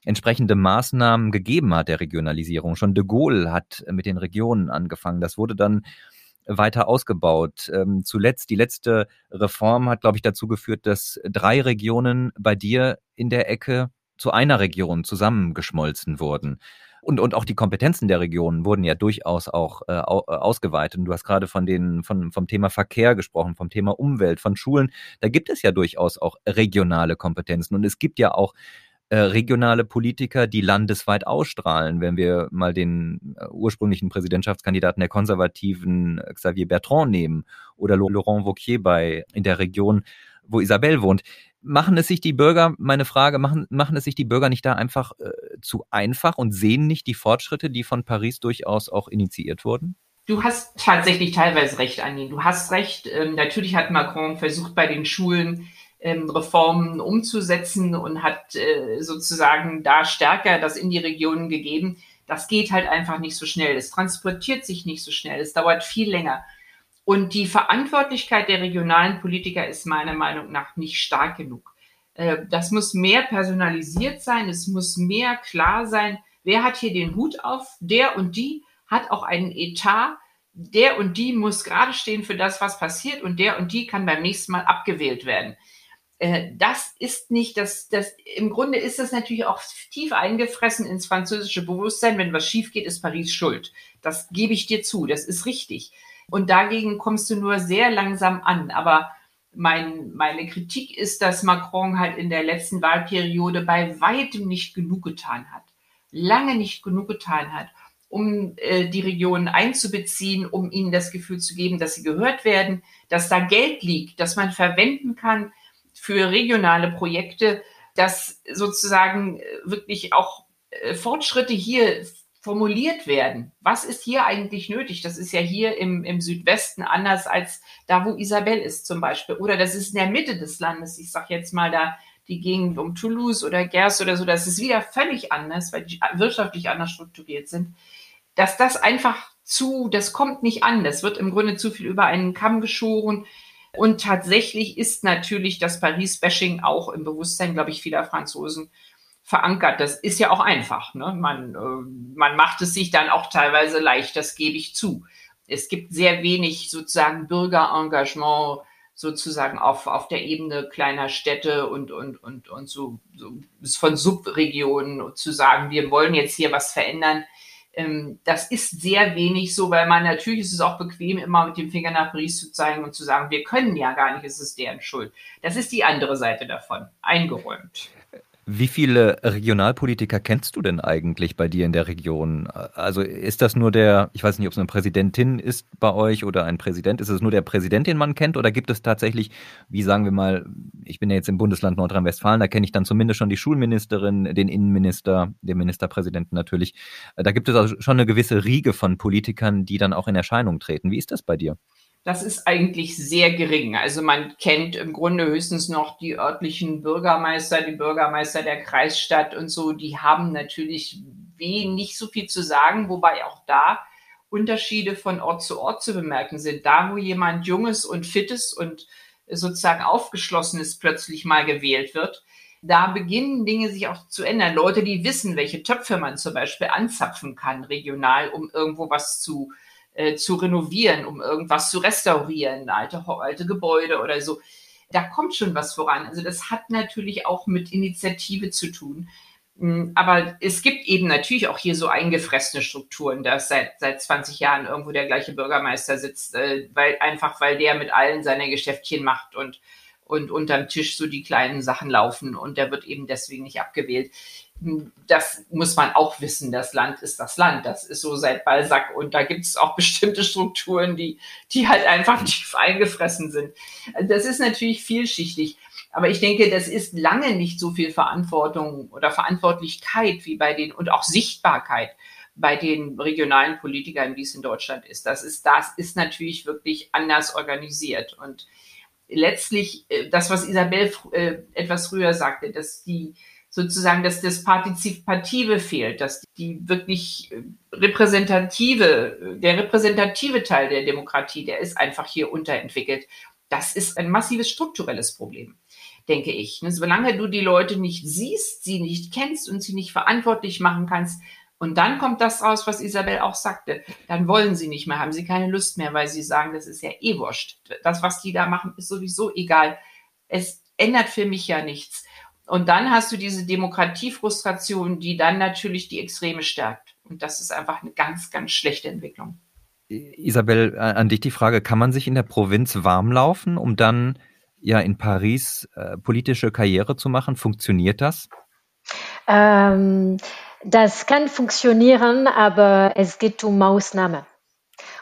entsprechende Maßnahmen gegeben hat der Regionalisierung. Schon de Gaulle hat mit den Regionen angefangen. Das wurde dann weiter ausgebaut. Ähm, zuletzt, die letzte Reform hat, glaube ich, dazu geführt, dass drei Regionen bei dir in der Ecke zu einer Region zusammengeschmolzen wurden. Und, und auch die Kompetenzen der Regionen wurden ja durchaus auch äh, ausgeweitet. Und du hast gerade von den, von, vom Thema Verkehr gesprochen, vom Thema Umwelt, von Schulen. Da gibt es ja durchaus auch regionale Kompetenzen. Und es gibt ja auch äh, regionale Politiker, die landesweit ausstrahlen. Wenn wir mal den äh, ursprünglichen Präsidentschaftskandidaten der Konservativen äh, Xavier Bertrand nehmen oder Laurent Wauquiez bei in der Region, wo Isabelle wohnt. Machen es sich die Bürger, meine Frage, machen, machen es sich die Bürger nicht da einfach äh, zu einfach und sehen nicht die Fortschritte, die von Paris durchaus auch initiiert wurden? Du hast tatsächlich teilweise recht, Anni. Du hast recht. Ähm, natürlich hat Macron versucht, bei den Schulen ähm, Reformen umzusetzen und hat äh, sozusagen da stärker das in die Regionen gegeben. Das geht halt einfach nicht so schnell. Es transportiert sich nicht so schnell. Es dauert viel länger. Und die Verantwortlichkeit der regionalen Politiker ist meiner Meinung nach nicht stark genug. Äh, das muss mehr personalisiert sein. Es muss mehr klar sein, wer hat hier den Hut auf. Der und die hat auch einen Etat. Der und die muss gerade stehen für das, was passiert. Und der und die kann beim nächsten Mal abgewählt werden. Äh, das ist nicht das, das, im Grunde ist das natürlich auch tief eingefressen ins französische Bewusstsein. Wenn was schief geht, ist Paris schuld. Das gebe ich dir zu. Das ist richtig. Und dagegen kommst du nur sehr langsam an. Aber mein, meine Kritik ist, dass Macron halt in der letzten Wahlperiode bei weitem nicht genug getan hat. Lange nicht genug getan hat, um äh, die Regionen einzubeziehen, um ihnen das Gefühl zu geben, dass sie gehört werden, dass da Geld liegt, dass man verwenden kann, für regionale Projekte, dass sozusagen äh, wirklich auch äh, Fortschritte hier formuliert werden. Was ist hier eigentlich nötig? Das ist ja hier im, im Südwesten anders als da, wo Isabel ist zum Beispiel. Oder das ist in der Mitte des Landes. Ich sage jetzt mal da die Gegend um Toulouse oder Gers oder so. Das ist wieder völlig anders, weil die wirtschaftlich anders strukturiert sind. Dass das einfach zu, das kommt nicht an. Das wird im Grunde zu viel über einen Kamm geschoren. Und tatsächlich ist natürlich das Paris-Bashing auch im Bewusstsein, glaube ich, vieler Franzosen verankert. Das ist ja auch einfach. Ne? Man, äh, man macht es sich dann auch teilweise leicht, das gebe ich zu. Es gibt sehr wenig sozusagen Bürgerengagement sozusagen auf, auf der Ebene kleiner Städte und, und, und, und so, so von Subregionen zu sagen, wir wollen jetzt hier was verändern. Ähm, das ist sehr wenig so, weil man natürlich ist es auch bequem, immer mit dem Finger nach Paris zu zeigen und zu sagen, wir können ja gar nicht, es ist deren Schuld. Das ist die andere Seite davon, eingeräumt. Wie viele Regionalpolitiker kennst du denn eigentlich bei dir in der Region? Also ist das nur der, ich weiß nicht, ob es eine Präsidentin ist bei euch oder ein Präsident, ist es nur der Präsident, den man kennt oder gibt es tatsächlich, wie sagen wir mal, ich bin ja jetzt im Bundesland Nordrhein-Westfalen, da kenne ich dann zumindest schon die Schulministerin, den Innenminister, den Ministerpräsidenten natürlich. Da gibt es also schon eine gewisse Riege von Politikern, die dann auch in Erscheinung treten. Wie ist das bei dir? Das ist eigentlich sehr gering. Also man kennt im Grunde höchstens noch die örtlichen Bürgermeister, die Bürgermeister der Kreisstadt und so. Die haben natürlich wenig so viel zu sagen, wobei auch da Unterschiede von Ort zu Ort zu bemerken sind. Da, wo jemand Junges und Fittes und sozusagen Aufgeschlossenes plötzlich mal gewählt wird, da beginnen Dinge sich auch zu ändern. Leute, die wissen, welche Töpfe man zum Beispiel anzapfen kann regional, um irgendwo was zu äh, zu renovieren, um irgendwas zu restaurieren, alte, alte Gebäude oder so. Da kommt schon was voran. Also das hat natürlich auch mit Initiative zu tun. Mm, aber es gibt eben natürlich auch hier so eingefressene Strukturen, dass seit, seit 20 Jahren irgendwo der gleiche Bürgermeister sitzt, äh, weil, einfach weil der mit allen seine Geschäftchen macht und, und unterm Tisch so die kleinen Sachen laufen und der wird eben deswegen nicht abgewählt das muss man auch wissen, das Land ist das Land. Das ist so seit Balzac und da gibt es auch bestimmte Strukturen, die, die halt einfach tief eingefressen sind. Das ist natürlich vielschichtig. Aber ich denke, das ist lange nicht so viel Verantwortung oder Verantwortlichkeit wie bei den und auch Sichtbarkeit bei den regionalen Politikern, wie es in Deutschland ist. Das ist, das ist natürlich wirklich anders organisiert. Und letztlich, äh, das, was Isabel äh, etwas früher sagte, dass die, sozusagen, dass das Partizipative fehlt, dass die wirklich äh, repräsentative, der repräsentative Teil der Demokratie, der ist einfach hier unterentwickelt. Das ist ein massives strukturelles Problem, denke ich. Ne, solange du die Leute nicht siehst, sie nicht kennst und sie nicht verantwortlich machen kannst, und dann kommt das raus, was Isabel auch sagte. Dann wollen sie nicht mehr, haben sie keine Lust mehr, weil sie sagen, das ist ja eh wurscht. Das, was die da machen, ist sowieso egal. Es ändert für mich ja nichts. Und dann hast du diese Demokratiefrustration, die dann natürlich die Extreme stärkt. Und das ist einfach eine ganz, ganz schlechte Entwicklung. Isabel, an dich die Frage, kann man sich in der Provinz warm laufen, um dann ja in Paris äh, politische Karriere zu machen? Funktioniert das? Ähm, das kann funktionieren, aber es geht um Maßnahmen.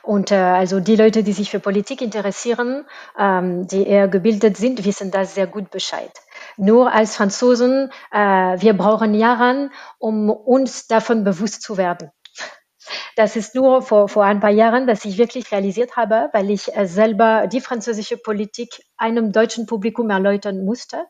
Und äh, also die Leute, die sich für Politik interessieren, ähm, die eher gebildet sind, wissen das sehr gut Bescheid. Nur als Franzosen, äh, wir brauchen Jahre, um uns davon bewusst zu werden. Das ist nur vor, vor ein paar Jahren, dass ich wirklich realisiert habe, weil ich äh, selber die französische Politik einem deutschen Publikum erläutern musste,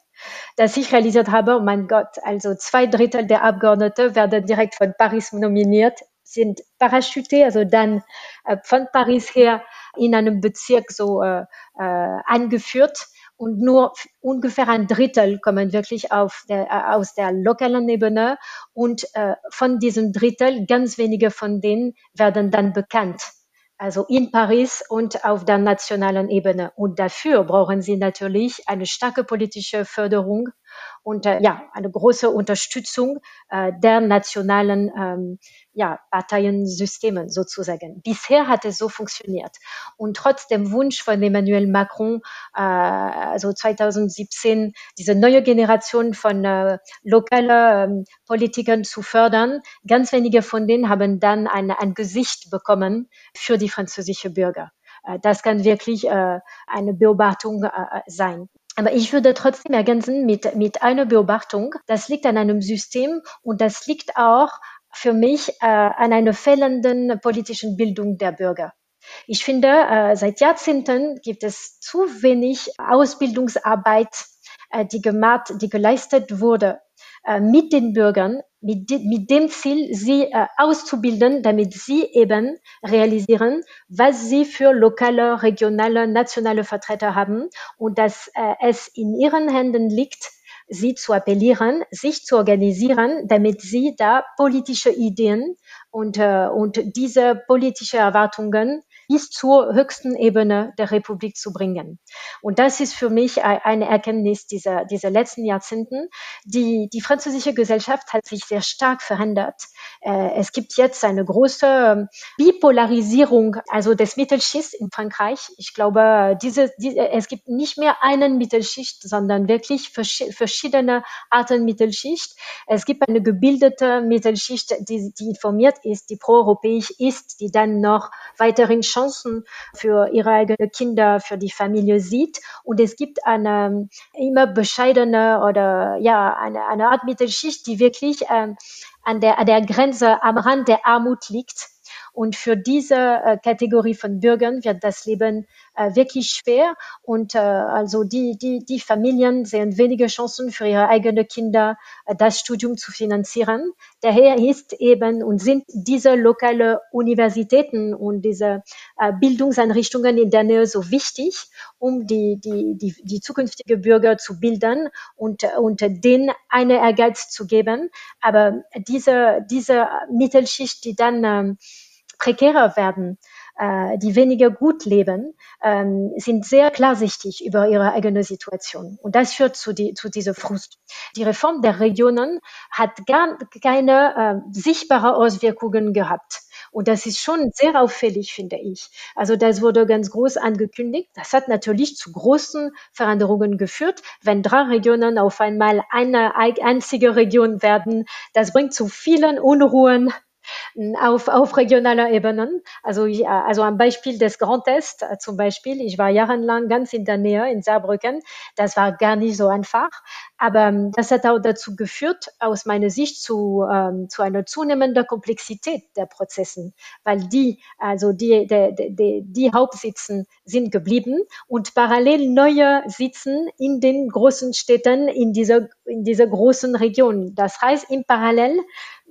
dass ich realisiert habe, oh mein Gott, also zwei Drittel der Abgeordneten werden direkt von Paris nominiert, sind parachuté, also dann äh, von Paris her in einem Bezirk so äh, äh, angeführt und nur ungefähr ein Drittel kommen wirklich auf der, äh, aus der lokalen Ebene und äh, von diesem Drittel ganz wenige von denen werden dann bekannt. Also in Paris und auf der nationalen Ebene. Und dafür brauchen sie natürlich eine starke politische Förderung und äh, ja, eine große Unterstützung äh, der nationalen ähm, ja, Parteiensystemen sozusagen. Bisher hat es so funktioniert. Und trotz dem Wunsch von Emmanuel Macron, äh, also 2017, diese neue Generation von äh, lokalen ähm, Politikern zu fördern, ganz wenige von denen haben dann ein, ein Gesicht bekommen für die französische Bürger. Äh, das kann wirklich äh, eine Beobachtung äh, sein. Aber ich würde trotzdem ergänzen mit, mit einer Beobachtung. Das liegt an einem System und das liegt auch für mich äh, an einer fehlenden politischen Bildung der Bürger. Ich finde, äh, seit Jahrzehnten gibt es zu wenig Ausbildungsarbeit, äh, die gemacht, die geleistet wurde äh, mit den Bürgern, mit, mit dem Ziel, sie äh, auszubilden, damit sie eben realisieren, was sie für lokale, regionale, nationale Vertreter haben und dass äh, es in ihren Händen liegt, sie zu appellieren, sich zu organisieren, damit sie da politische Ideen und, äh, und diese politische Erwartungen bis zur höchsten Ebene der Republik zu bringen. Und das ist für mich eine Erkenntnis dieser, dieser letzten Jahrzehnten. Die, die französische Gesellschaft hat sich sehr stark verändert. Äh, es gibt jetzt eine große ähm, Bipolarisierung, also des Mittelschichts in Frankreich. Ich glaube, diese, diese, es gibt nicht mehr einen Mittelschicht, sondern wirklich verschiedene Arten Mittelschicht. Es gibt eine gebildete Mittelschicht, die, die informiert ist, die proeuropäisch ist, die dann noch weiterhin Chancen für ihre eigenen Kinder, für die Familie sieht. Und es gibt eine immer bescheidene oder ja, eine, eine Art Mittelschicht, die wirklich ähm, an, der, an der Grenze am Rand der Armut liegt und für diese äh, Kategorie von Bürgern wird das Leben äh, wirklich schwer. Und äh, also die, die, die Familien sehen wenige Chancen für ihre eigenen Kinder, äh, das Studium zu finanzieren. Daher ist eben und sind diese lokale Universitäten und diese äh, Bildungseinrichtungen in der Nähe so wichtig, um die, die, die, die zukünftige Bürger zu bilden und, und denen eine Ehrgeiz zu geben. Aber diese, diese Mittelschicht, die dann ähm, prekärer werden, äh, die weniger gut leben, ähm, sind sehr klarsichtig über ihre eigene Situation. Und das führt zu, die, zu dieser Frust. Die Reform der Regionen hat gar keine äh, sichtbare Auswirkungen gehabt. Und das ist schon sehr auffällig, finde ich. Also das wurde ganz groß angekündigt. Das hat natürlich zu großen Veränderungen geführt. Wenn drei Regionen auf einmal eine einzige Region werden, das bringt zu vielen Unruhen auf, auf regionaler Ebene. Also, ich, also am Beispiel des Grand Est äh, zum Beispiel. Ich war jahrelang ganz in der Nähe in Saarbrücken. Das war gar nicht so einfach. Aber ähm, das hat auch dazu geführt, aus meiner Sicht, zu, ähm, zu einer zunehmenden Komplexität der Prozessen, weil die, also die, die, die, die Hauptsitzen sind geblieben und parallel neue sitzen in den großen Städten in dieser, in dieser großen Region. Das heißt, im Parallel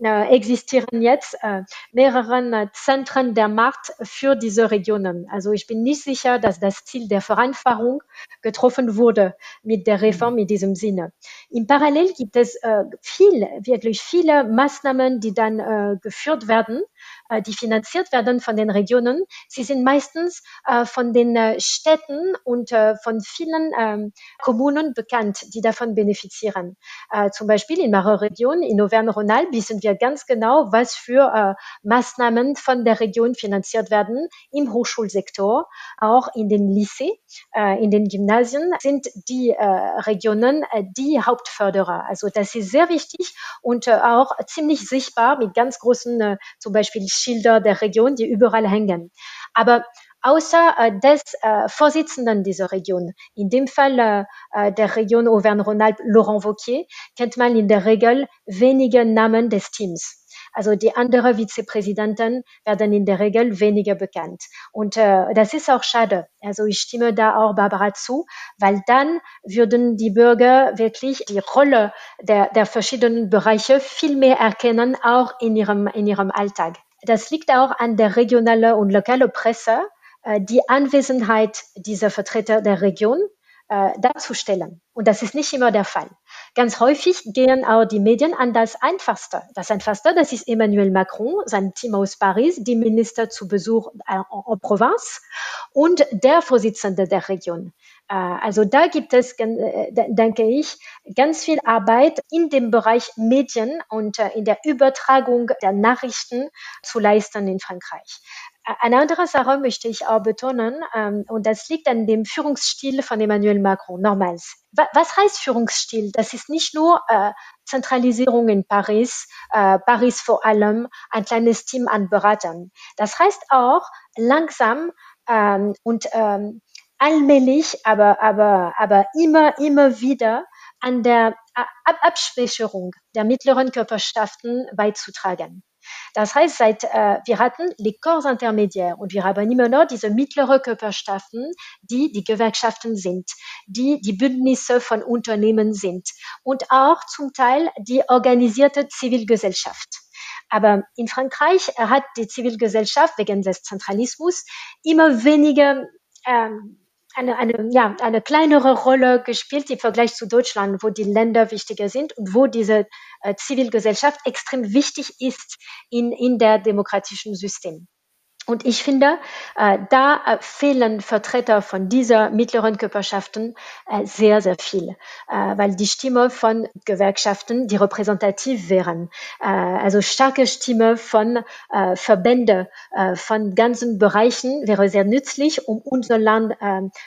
äh, existieren jetzt äh, mehreren äh, Zentren der Macht für diese Regionen. Also ich bin nicht sicher, dass das Ziel der Vereinfachung getroffen wurde mit der Reform in diesem Sinne. Im Parallel gibt es äh, viel, wirklich viele Maßnahmen, die dann äh, geführt werden, äh, die finanziert werden von den Regionen. Sie sind meistens äh, von den äh, Städten und äh, von vielen ähm, Kommunen bekannt, die davon benefizieren. Äh, zum Beispiel in meiner Region, in Auvergne-Rhône-Alpes, wissen wir ganz genau, was für äh, Maßnahmen von der Region finanziert werden im Hochschulsektor, auch in den Lycées, äh, in den Gymnasien sind die Regionen die Hauptförderer. Also das ist sehr wichtig und auch ziemlich sichtbar mit ganz großen, zum Beispiel Schilder der Region, die überall hängen. Aber außer äh, des äh, Vorsitzenden dieser Region, in dem Fall äh, äh der Region Auvergne-Rhône-Alpes, Laurent Wauquiez, kennt man in der Regel wenige Namen des Teams. Also die anderen Vizepräsidenten werden in der Regel weniger bekannt. Und äh, das ist auch schade. Also ich stimme da auch Barbara zu, weil dann würden die Bürger wirklich die Rolle der, der verschiedenen Bereiche viel mehr erkennen, auch in ihrem, in ihrem Alltag. Das liegt auch an der regionalen und lokalen Presse, äh, die Anwesenheit dieser Vertreter der Region äh, darzustellen. Und das ist nicht immer der Fall. Ganz häufig gehen auch die Medien an das Einfachste. Das Einfachste, das ist Emmanuel Macron, sein Team aus Paris, die Minister zu Besuch en, en Provence und der Vorsitzende der Region. Äh, also da gibt es, äh, denke ich, ganz viel Arbeit in dem Bereich Medien und äh, in der Übertragung der Nachrichten zu leisten in Frankreich. Eine andere Sache möchte ich auch betonen, ähm, und das liegt an dem Führungsstil von Emmanuel Macron, nochmals. Was heißt Führungsstil? Das ist nicht nur Zentralisierung in Paris, Paris vor allem, ein kleines Team an Beratern. Das heißt auch langsam ähm, und ähm, allmählich, aber, aber, aber immer, immer wieder an der Ab Abschwächerung der mittleren Körperschaften beizutragen. Das heißt, seit, äh, wir hatten les Corps intermédiaires und wir haben immer noch diese mittlere Körperschaften, die die Gewerkschaften sind, die die Bündnisse von Unternehmen sind und auch zum Teil die organisierte Zivilgesellschaft. Aber in Frankreich hat die Zivilgesellschaft wegen des Zentralismus immer weniger ähm, eine, eine, ja, eine kleinere Rolle gespielt im Vergleich zu Deutschland, wo die Länder wichtiger sind und wo diese äh, Zivilgesellschaft extrem wichtig ist in, in der demokratischen System. Und ich finde, äh, da äh, fehlen Vertreter von dieser mittleren Körperschaften äh, sehr, sehr viel, weil die Stimme von Gewerkschaften, die repräsentativ wären, also starke Stimme von Verbände, von ganzen Bereichen wäre sehr nützlich, um unser Land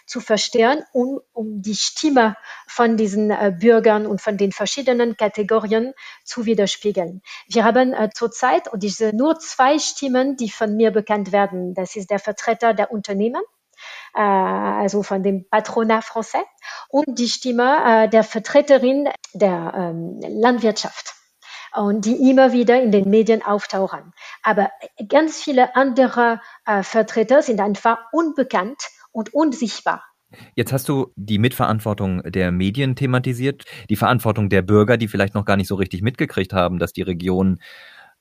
zu verstehen und um die Stimme von diesen Bürgern und von den verschiedenen Kategorien zu widerspiegeln. Wir haben zurzeit, nur zwei Stimmen, die von mir bekannt werden. Das ist der Vertreter der Unternehmen, äh, also von dem Patronat Français, und die Stimme äh, der Vertreterin der ähm, Landwirtschaft und die immer wieder in den Medien auftauchen. Aber ganz viele andere äh, Vertreter sind einfach unbekannt und unsichtbar. Jetzt hast du die Mitverantwortung der Medien thematisiert, die Verantwortung der Bürger, die vielleicht noch gar nicht so richtig mitgekriegt haben, dass die Regionen äh,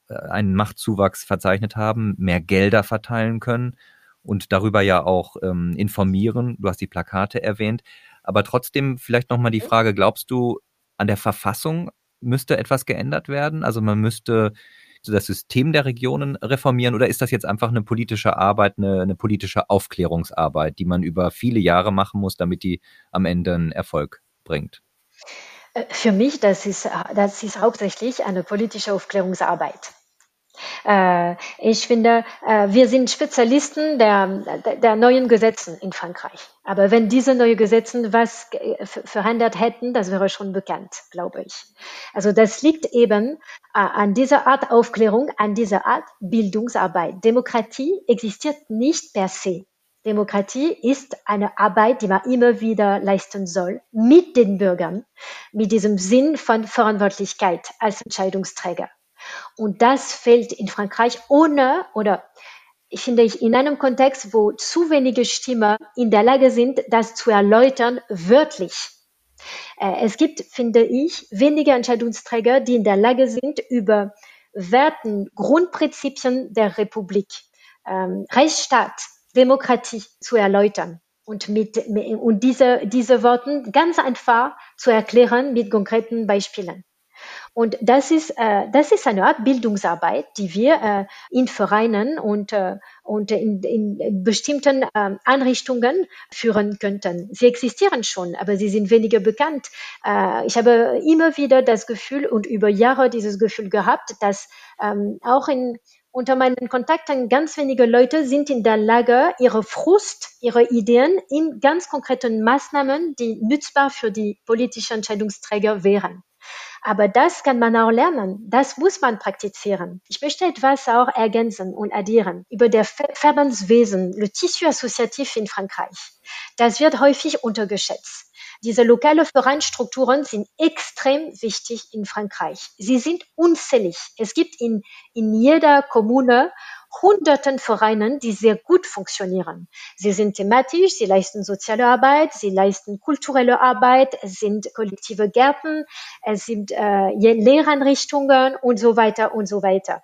einen Machtzuwachs verzeichnet haben, mehr Gelder verteilen können und darüber ja auch ähm, informieren. Du hast die Plakate erwähnt. Aber trotzdem vielleicht nochmal die Frage, glaubst du, an der Verfassung müsste etwas geändert werden? Also man müsste das System der Regionen reformieren oder ist das jetzt einfach eine politische Arbeit, eine, eine politische Aufklärungsarbeit, die man über viele Jahre machen muss, damit die am Ende einen Erfolg bringt? Äh, für mich, das ist, das ist hauptsächlich eine politische Aufklärungsarbeit. Äh, ich finde, äh, wir sind Spezialisten der, der, neuen Gesetze in Frankreich. Aber wenn diese neuen Gesetze was verändert hätten, das wäre schon bekannt, glaube ich. Also das liegt eben äh, an dieser Art Aufklärung, an dieser Art Bildungsarbeit. Demokratie existiert nicht per se. Demokratie ist eine Arbeit, die man immer wieder leisten soll, mit den Bürgern, mit diesem Sinn von Verantwortlichkeit als Entscheidungsträger. Und das fällt in Frankreich ohne oder ich finde ich in einem Kontext, wo zu wenige Stimmen in der Lage sind, das zu erläutern, wörtlich. Äh, es gibt, finde ich, wenige Entscheidungsträger, die in der Lage sind, über Werten, Grundprinzipien der Republik, ähm, Rechtsstaat, Demokratie zu erläutern und mit, und diese, diese Worten ganz einfach zu erklären mit konkreten Beispielen. Und das ist, äh, das ist eine Art Bildungsarbeit, die wir äh, in Vereinen und, äh, und in, in bestimmten äh, Einrichtungen führen könnten. Sie existieren schon, aber sie sind weniger bekannt. Äh, ich habe immer wieder das Gefühl und über Jahre dieses Gefühl gehabt, dass ähm, auch in unter meinen Kontakten ganz wenige Leute sind in der Lage, ihre Frust, ihre Ideen in ganz konkreten Maßnahmen, die nützbar für die politischen Entscheidungsträger wären. Aber das kann man auch lernen. Das muss man praktizieren. Ich möchte etwas auch ergänzen und addieren über der Verbandswesen, le Tissu associatif in Frankreich. Das wird häufig untergeschätzt. Diese lokale Vereinsstrukturen sind extrem wichtig in Frankreich. Sie sind unzählig. Es gibt in, in jeder Kommune hunderten Vereinen, die sehr gut funktionieren. Sie sind thematisch, sie leisten soziale Arbeit, sie leisten kulturelle Arbeit, es sind kollektive Gärten, es sind äh, Lehreinrichtungen und so weiter und so weiter.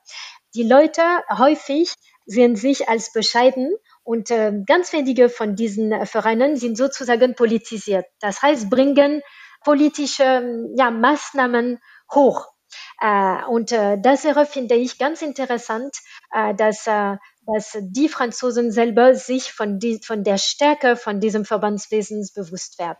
Die Leute häufig sehen sich als bescheiden und äh, ganz wenige von diesen Vereinen sind sozusagen politisiert. Das heißt, bringen politische ja, Maßnahmen hoch. Äh, und äh, das wäre, finde ich, ganz interessant, äh, dass, äh, dass die Franzosen selber sich von, die, von der Stärke von diesem Verbandswesens bewusst werden.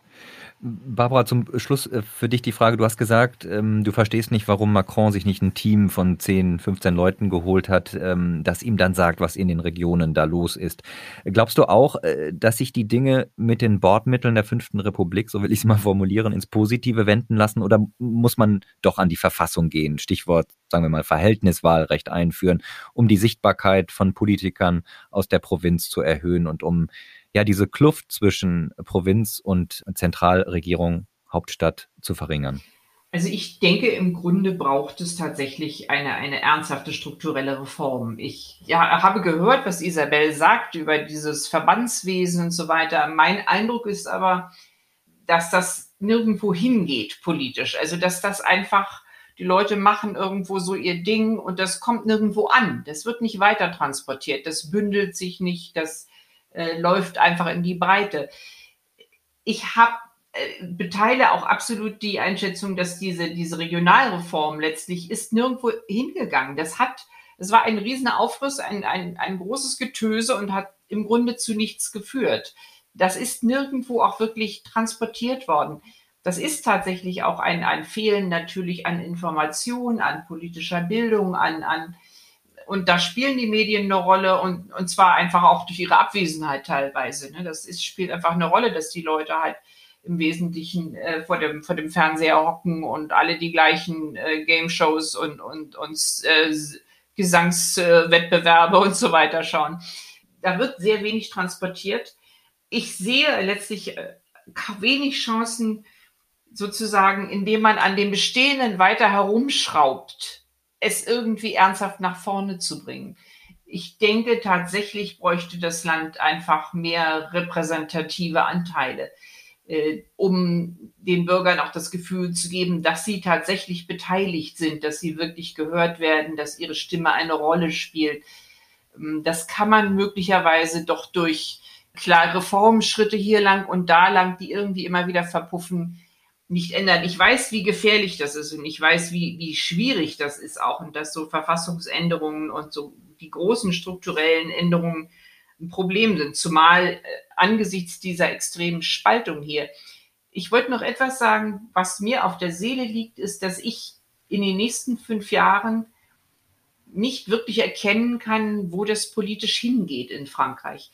Barbara, zum Schluss äh, für dich die Frage, du hast gesagt, ähm, du verstehst nicht, warum Macron sich nicht ein Team von 10, 15 Leuten geholt hat, ähm, das ihm dann sagt, was in den Regionen da los ist. Glaubst du auch, äh, dass sich die Dinge mit den Bordmitteln der Fünften Republik, so will ich es mal formulieren, ins Positive wenden lassen oder muss man doch an die Verfassung gehen? Stichwort, sagen wir mal, Verhältniswahlrecht einführen, um die Sichtbarkeit von Politikern aus der Provinz zu erhöhen und um ja diese Kluft zwischen Provinz und Zentralregierung, Hauptstadt zu verringern? Also ich denke, im Grunde braucht es tatsächlich eine, eine ernsthafte strukturelle Reform. Ich ja, habe gehört, was Isabel sagt über dieses Verbandswesen und so weiter. Mein Eindruck ist aber, dass das nirgendwo hingeht politisch. Also dass das einfach, die Leute machen irgendwo so ihr Ding und das kommt nirgendwo an. Das wird nicht weiter transportiert, das bündelt sich nicht, das äh, läuft einfach in die Breite. Ich habe äh, beteile auch absolut die Einschätzung, dass diese, diese Regionalreform letztlich ist nirgendwo hingegangen. Das hat, es war ein riesener Aufriss, ein, ein, ein großes Getöse und hat im Grunde zu nichts geführt. Das ist nirgendwo auch wirklich transportiert worden. Das ist tatsächlich auch ein, ein Fehlen natürlich an Information, an politischer Bildung, an, an und da spielen die Medien eine Rolle und, und zwar einfach auch durch ihre Abwesenheit teilweise. Ne? Das ist, spielt einfach eine Rolle, dass die Leute halt im Wesentlichen äh, vor, dem, vor dem Fernseher hocken und alle die gleichen äh, Game-Shows und, und, und äh, Gesangswettbewerbe und so weiter schauen. Da wird sehr wenig transportiert. Ich sehe letztlich äh, wenig Chancen, sozusagen, indem man an dem Bestehenden weiter herumschraubt, es irgendwie ernsthaft nach vorne zu bringen. Ich denke, tatsächlich bräuchte das Land einfach mehr repräsentative Anteile äh, um den Bürgern auch das Gefühl zu geben, dass sie tatsächlich beteiligt sind, dass sie wirklich gehört werden, dass ihre Stimme eine Rolle spielt. Ähm, das kann man möglicherweise doch durch klare Reformschritte hier lang und da lang, die irgendwie immer wieder verpuffen, nicht ändern. Ich weiß, wie gefährlich das ist und ich weiß, wie, wie schwierig das ist auch und dass so Verfassungsänderungen und so die großen strukturellen Änderungen ein Problem sind, zumal äh, angesichts dieser extremen Spaltung hier. Ich wollte noch etwas sagen, was mir auf der Seele liegt, ist, dass ich in den nächsten fünf Jahren nicht wirklich erkennen kann, wo das politisch hingeht in Frankreich.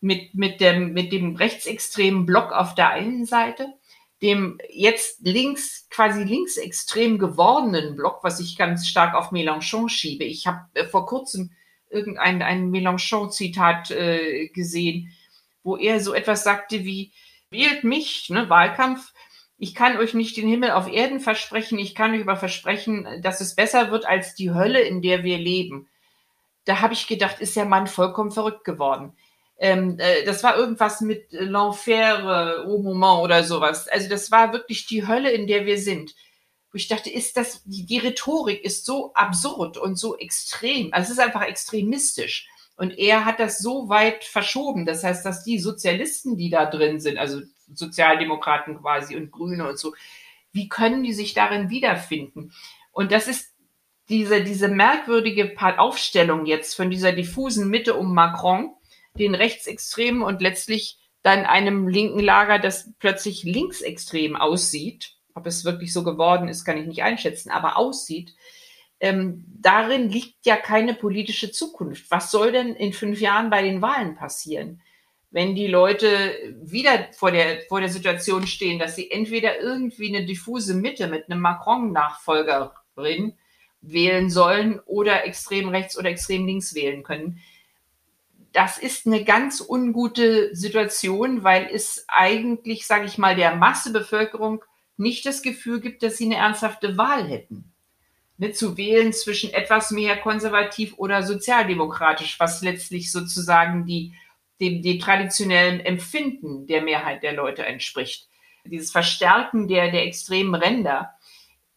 Mit, mit, dem, mit dem rechtsextremen Block auf der einen Seite, dem jetzt links, quasi linksextrem gewordenen Block, was ich ganz stark auf Mélenchon schiebe. Ich habe äh, vor kurzem irgendein ein Mélenchon-Zitat äh, gesehen, wo er so etwas sagte wie, wählt mich, ne, Wahlkampf, ich kann euch nicht den Himmel auf Erden versprechen, ich kann euch aber versprechen, dass es besser wird als die Hölle, in der wir leben. Da habe ich gedacht, ist der Mann vollkommen verrückt geworden. Ähm, äh, das war irgendwas mit L'Enfer au Moment oder sowas. Also das war wirklich die Hölle, in der wir sind wo ich dachte, ist das, die, die Rhetorik ist so absurd und so extrem. Also es ist einfach extremistisch. Und er hat das so weit verschoben. Das heißt, dass die Sozialisten, die da drin sind, also Sozialdemokraten quasi und Grüne und so, wie können die sich darin wiederfinden? Und das ist diese, diese merkwürdige Aufstellung jetzt von dieser diffusen Mitte um Macron, den Rechtsextremen und letztlich dann einem linken Lager, das plötzlich linksextrem aussieht ob es wirklich so geworden ist, kann ich nicht einschätzen, aber aussieht, ähm, darin liegt ja keine politische Zukunft. Was soll denn in fünf Jahren bei den Wahlen passieren? Wenn die Leute wieder vor der, vor der Situation stehen, dass sie entweder irgendwie eine diffuse Mitte mit einem Macron-Nachfolgerin wählen sollen oder extrem rechts oder extrem links wählen können. Das ist eine ganz ungute Situation, weil es eigentlich, sage ich mal, der Massebevölkerung nicht das Gefühl gibt, dass sie eine ernsthafte Wahl hätten. Ne, zu wählen zwischen etwas mehr konservativ oder sozialdemokratisch, was letztlich sozusagen die, dem, dem traditionellen Empfinden der Mehrheit der Leute entspricht. Dieses Verstärken der, der extremen Ränder.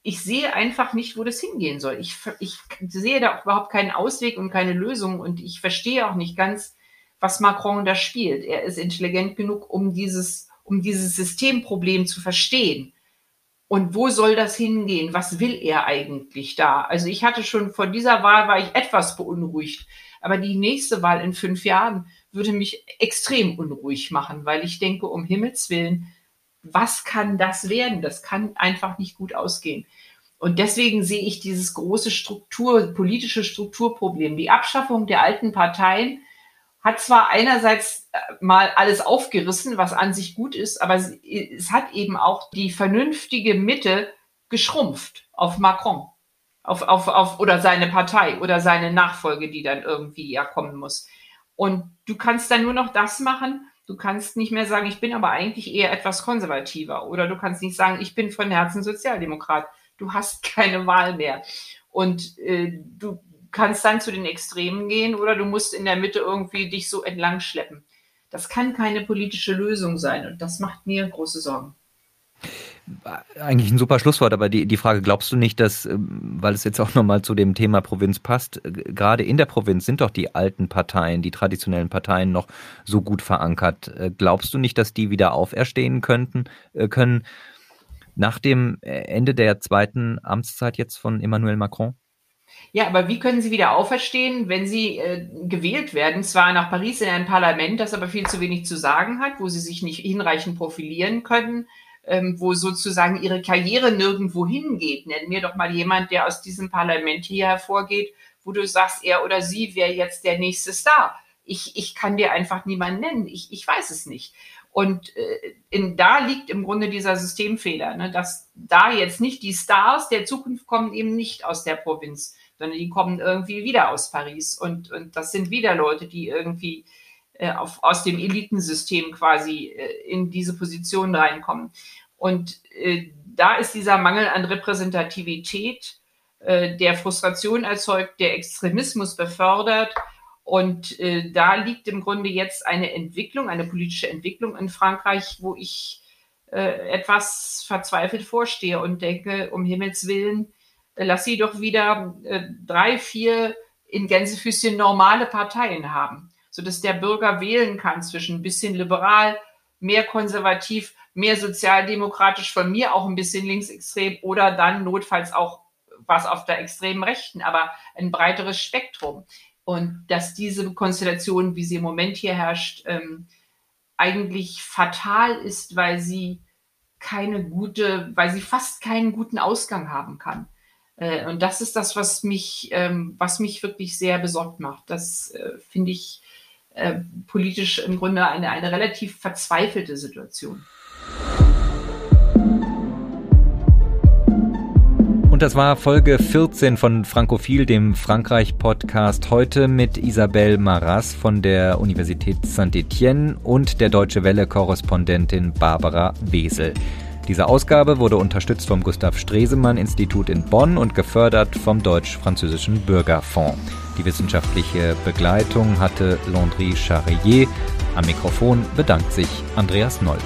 Ich sehe einfach nicht, wo das hingehen soll. Ich, ich sehe da überhaupt keinen Ausweg und keine Lösung und ich verstehe auch nicht ganz, was Macron da spielt. Er ist intelligent genug, um dieses, um dieses Systemproblem zu verstehen. Und wo soll das hingehen? Was will er eigentlich da? Also ich hatte schon vor dieser Wahl war ich etwas beunruhigt. Aber die nächste Wahl in fünf Jahren würde mich extrem unruhig machen, weil ich denke, um Himmels Willen, was kann das werden? Das kann einfach nicht gut ausgehen. Und deswegen sehe ich dieses große Struktur, politische Strukturproblem, die Abschaffung der alten Parteien hat zwar einerseits äh, mal alles aufgerissen, was an sich gut ist, aber es hat eben auch die vernünftige Mitte geschrumpft auf Macron. Auf, auf, auf, oder seine Partei oder seine Nachfolge, die dann irgendwie ja kommen muss. Und du kannst dann nur noch das machen, Du kannst nicht mehr sagen, ich bin aber eigentlich eher etwas konservativer. Oder du kannst nicht sagen, ich bin von Herzen Sozialdemokrat. Du hast keine Wahl mehr. Und äh, du kannst dann zu den Extremen gehen oder du musst in der Mitte irgendwie dich so entlang schleppen. Das kann keine politische Lösung sein und das macht mir große Sorgen eigentlich ein super Schlusswort, aber die, die Frage, glaubst du nicht, dass, ähm, weil es jetzt auch nochmal zu dem Thema Provinz passt, äh, gerade in der Provinz sind doch die alten Parteien, die traditionellen Parteien noch so gut verankert. Äh, glaubst du nicht, dass die wieder auferstehen könnten, äh, können nach dem Ende der zweiten Amtszeit jetzt von Emmanuel Macron? Ja, aber wie können sie wieder auferstehen, wenn sie äh, gewählt werden? Zwar nach Paris in ein Parlament, das aber viel zu wenig zu sagen hat, wo sie sich nicht hinreichend profilieren können, ähm, wo sozusagen ihre Karriere nirgendwo hingeht. Nenn mir doch mal jemand, der aus diesem Parlament hier hervorgeht, wo du sagst, er oder sie wäre jetzt der nächste Star. Ich, ich kann dir einfach niemanden nennen. Ich, ich weiß es nicht. Und äh, in, da liegt im Grunde dieser Systemfehler, ne, dass da jetzt nicht die Stars der Zukunft kommen eben nicht aus der Provinz, sondern die kommen irgendwie wieder aus Paris. Und, und das sind wieder Leute, die irgendwie auf, aus dem Elitensystem quasi äh, in diese Position reinkommen. Und äh, da ist dieser Mangel an Repräsentativität, äh, der Frustration erzeugt, der Extremismus befördert. Und äh, da liegt im Grunde jetzt eine Entwicklung, eine politische Entwicklung in Frankreich, wo ich äh, etwas verzweifelt vorstehe und denke, um Himmels Willen, äh, lass sie doch wieder äh, drei, vier in Gänsefüßchen normale Parteien haben sodass der Bürger wählen kann zwischen ein bisschen liberal, mehr konservativ, mehr sozialdemokratisch, von mir auch ein bisschen linksextrem oder dann notfalls auch was auf der extremen Rechten, aber ein breiteres Spektrum. Und dass diese Konstellation, wie sie im Moment hier herrscht, ähm, eigentlich fatal ist, weil sie keine gute, weil sie fast keinen guten Ausgang haben kann. Äh, und das ist das, was mich, ähm, was mich wirklich sehr besorgt macht. Das äh, finde ich äh, politisch im Grunde eine, eine relativ verzweifelte Situation. Und das war Folge 14 von Frankophil, dem Frankreich-Podcast. Heute mit Isabelle Maras von der Universität Saint-Étienne und der Deutsche Welle-Korrespondentin Barbara Wesel. Diese Ausgabe wurde unterstützt vom Gustav Stresemann Institut in Bonn und gefördert vom Deutsch-Französischen Bürgerfonds. Die wissenschaftliche Begleitung hatte Landry Charrier. Am Mikrofon bedankt sich Andreas Noll.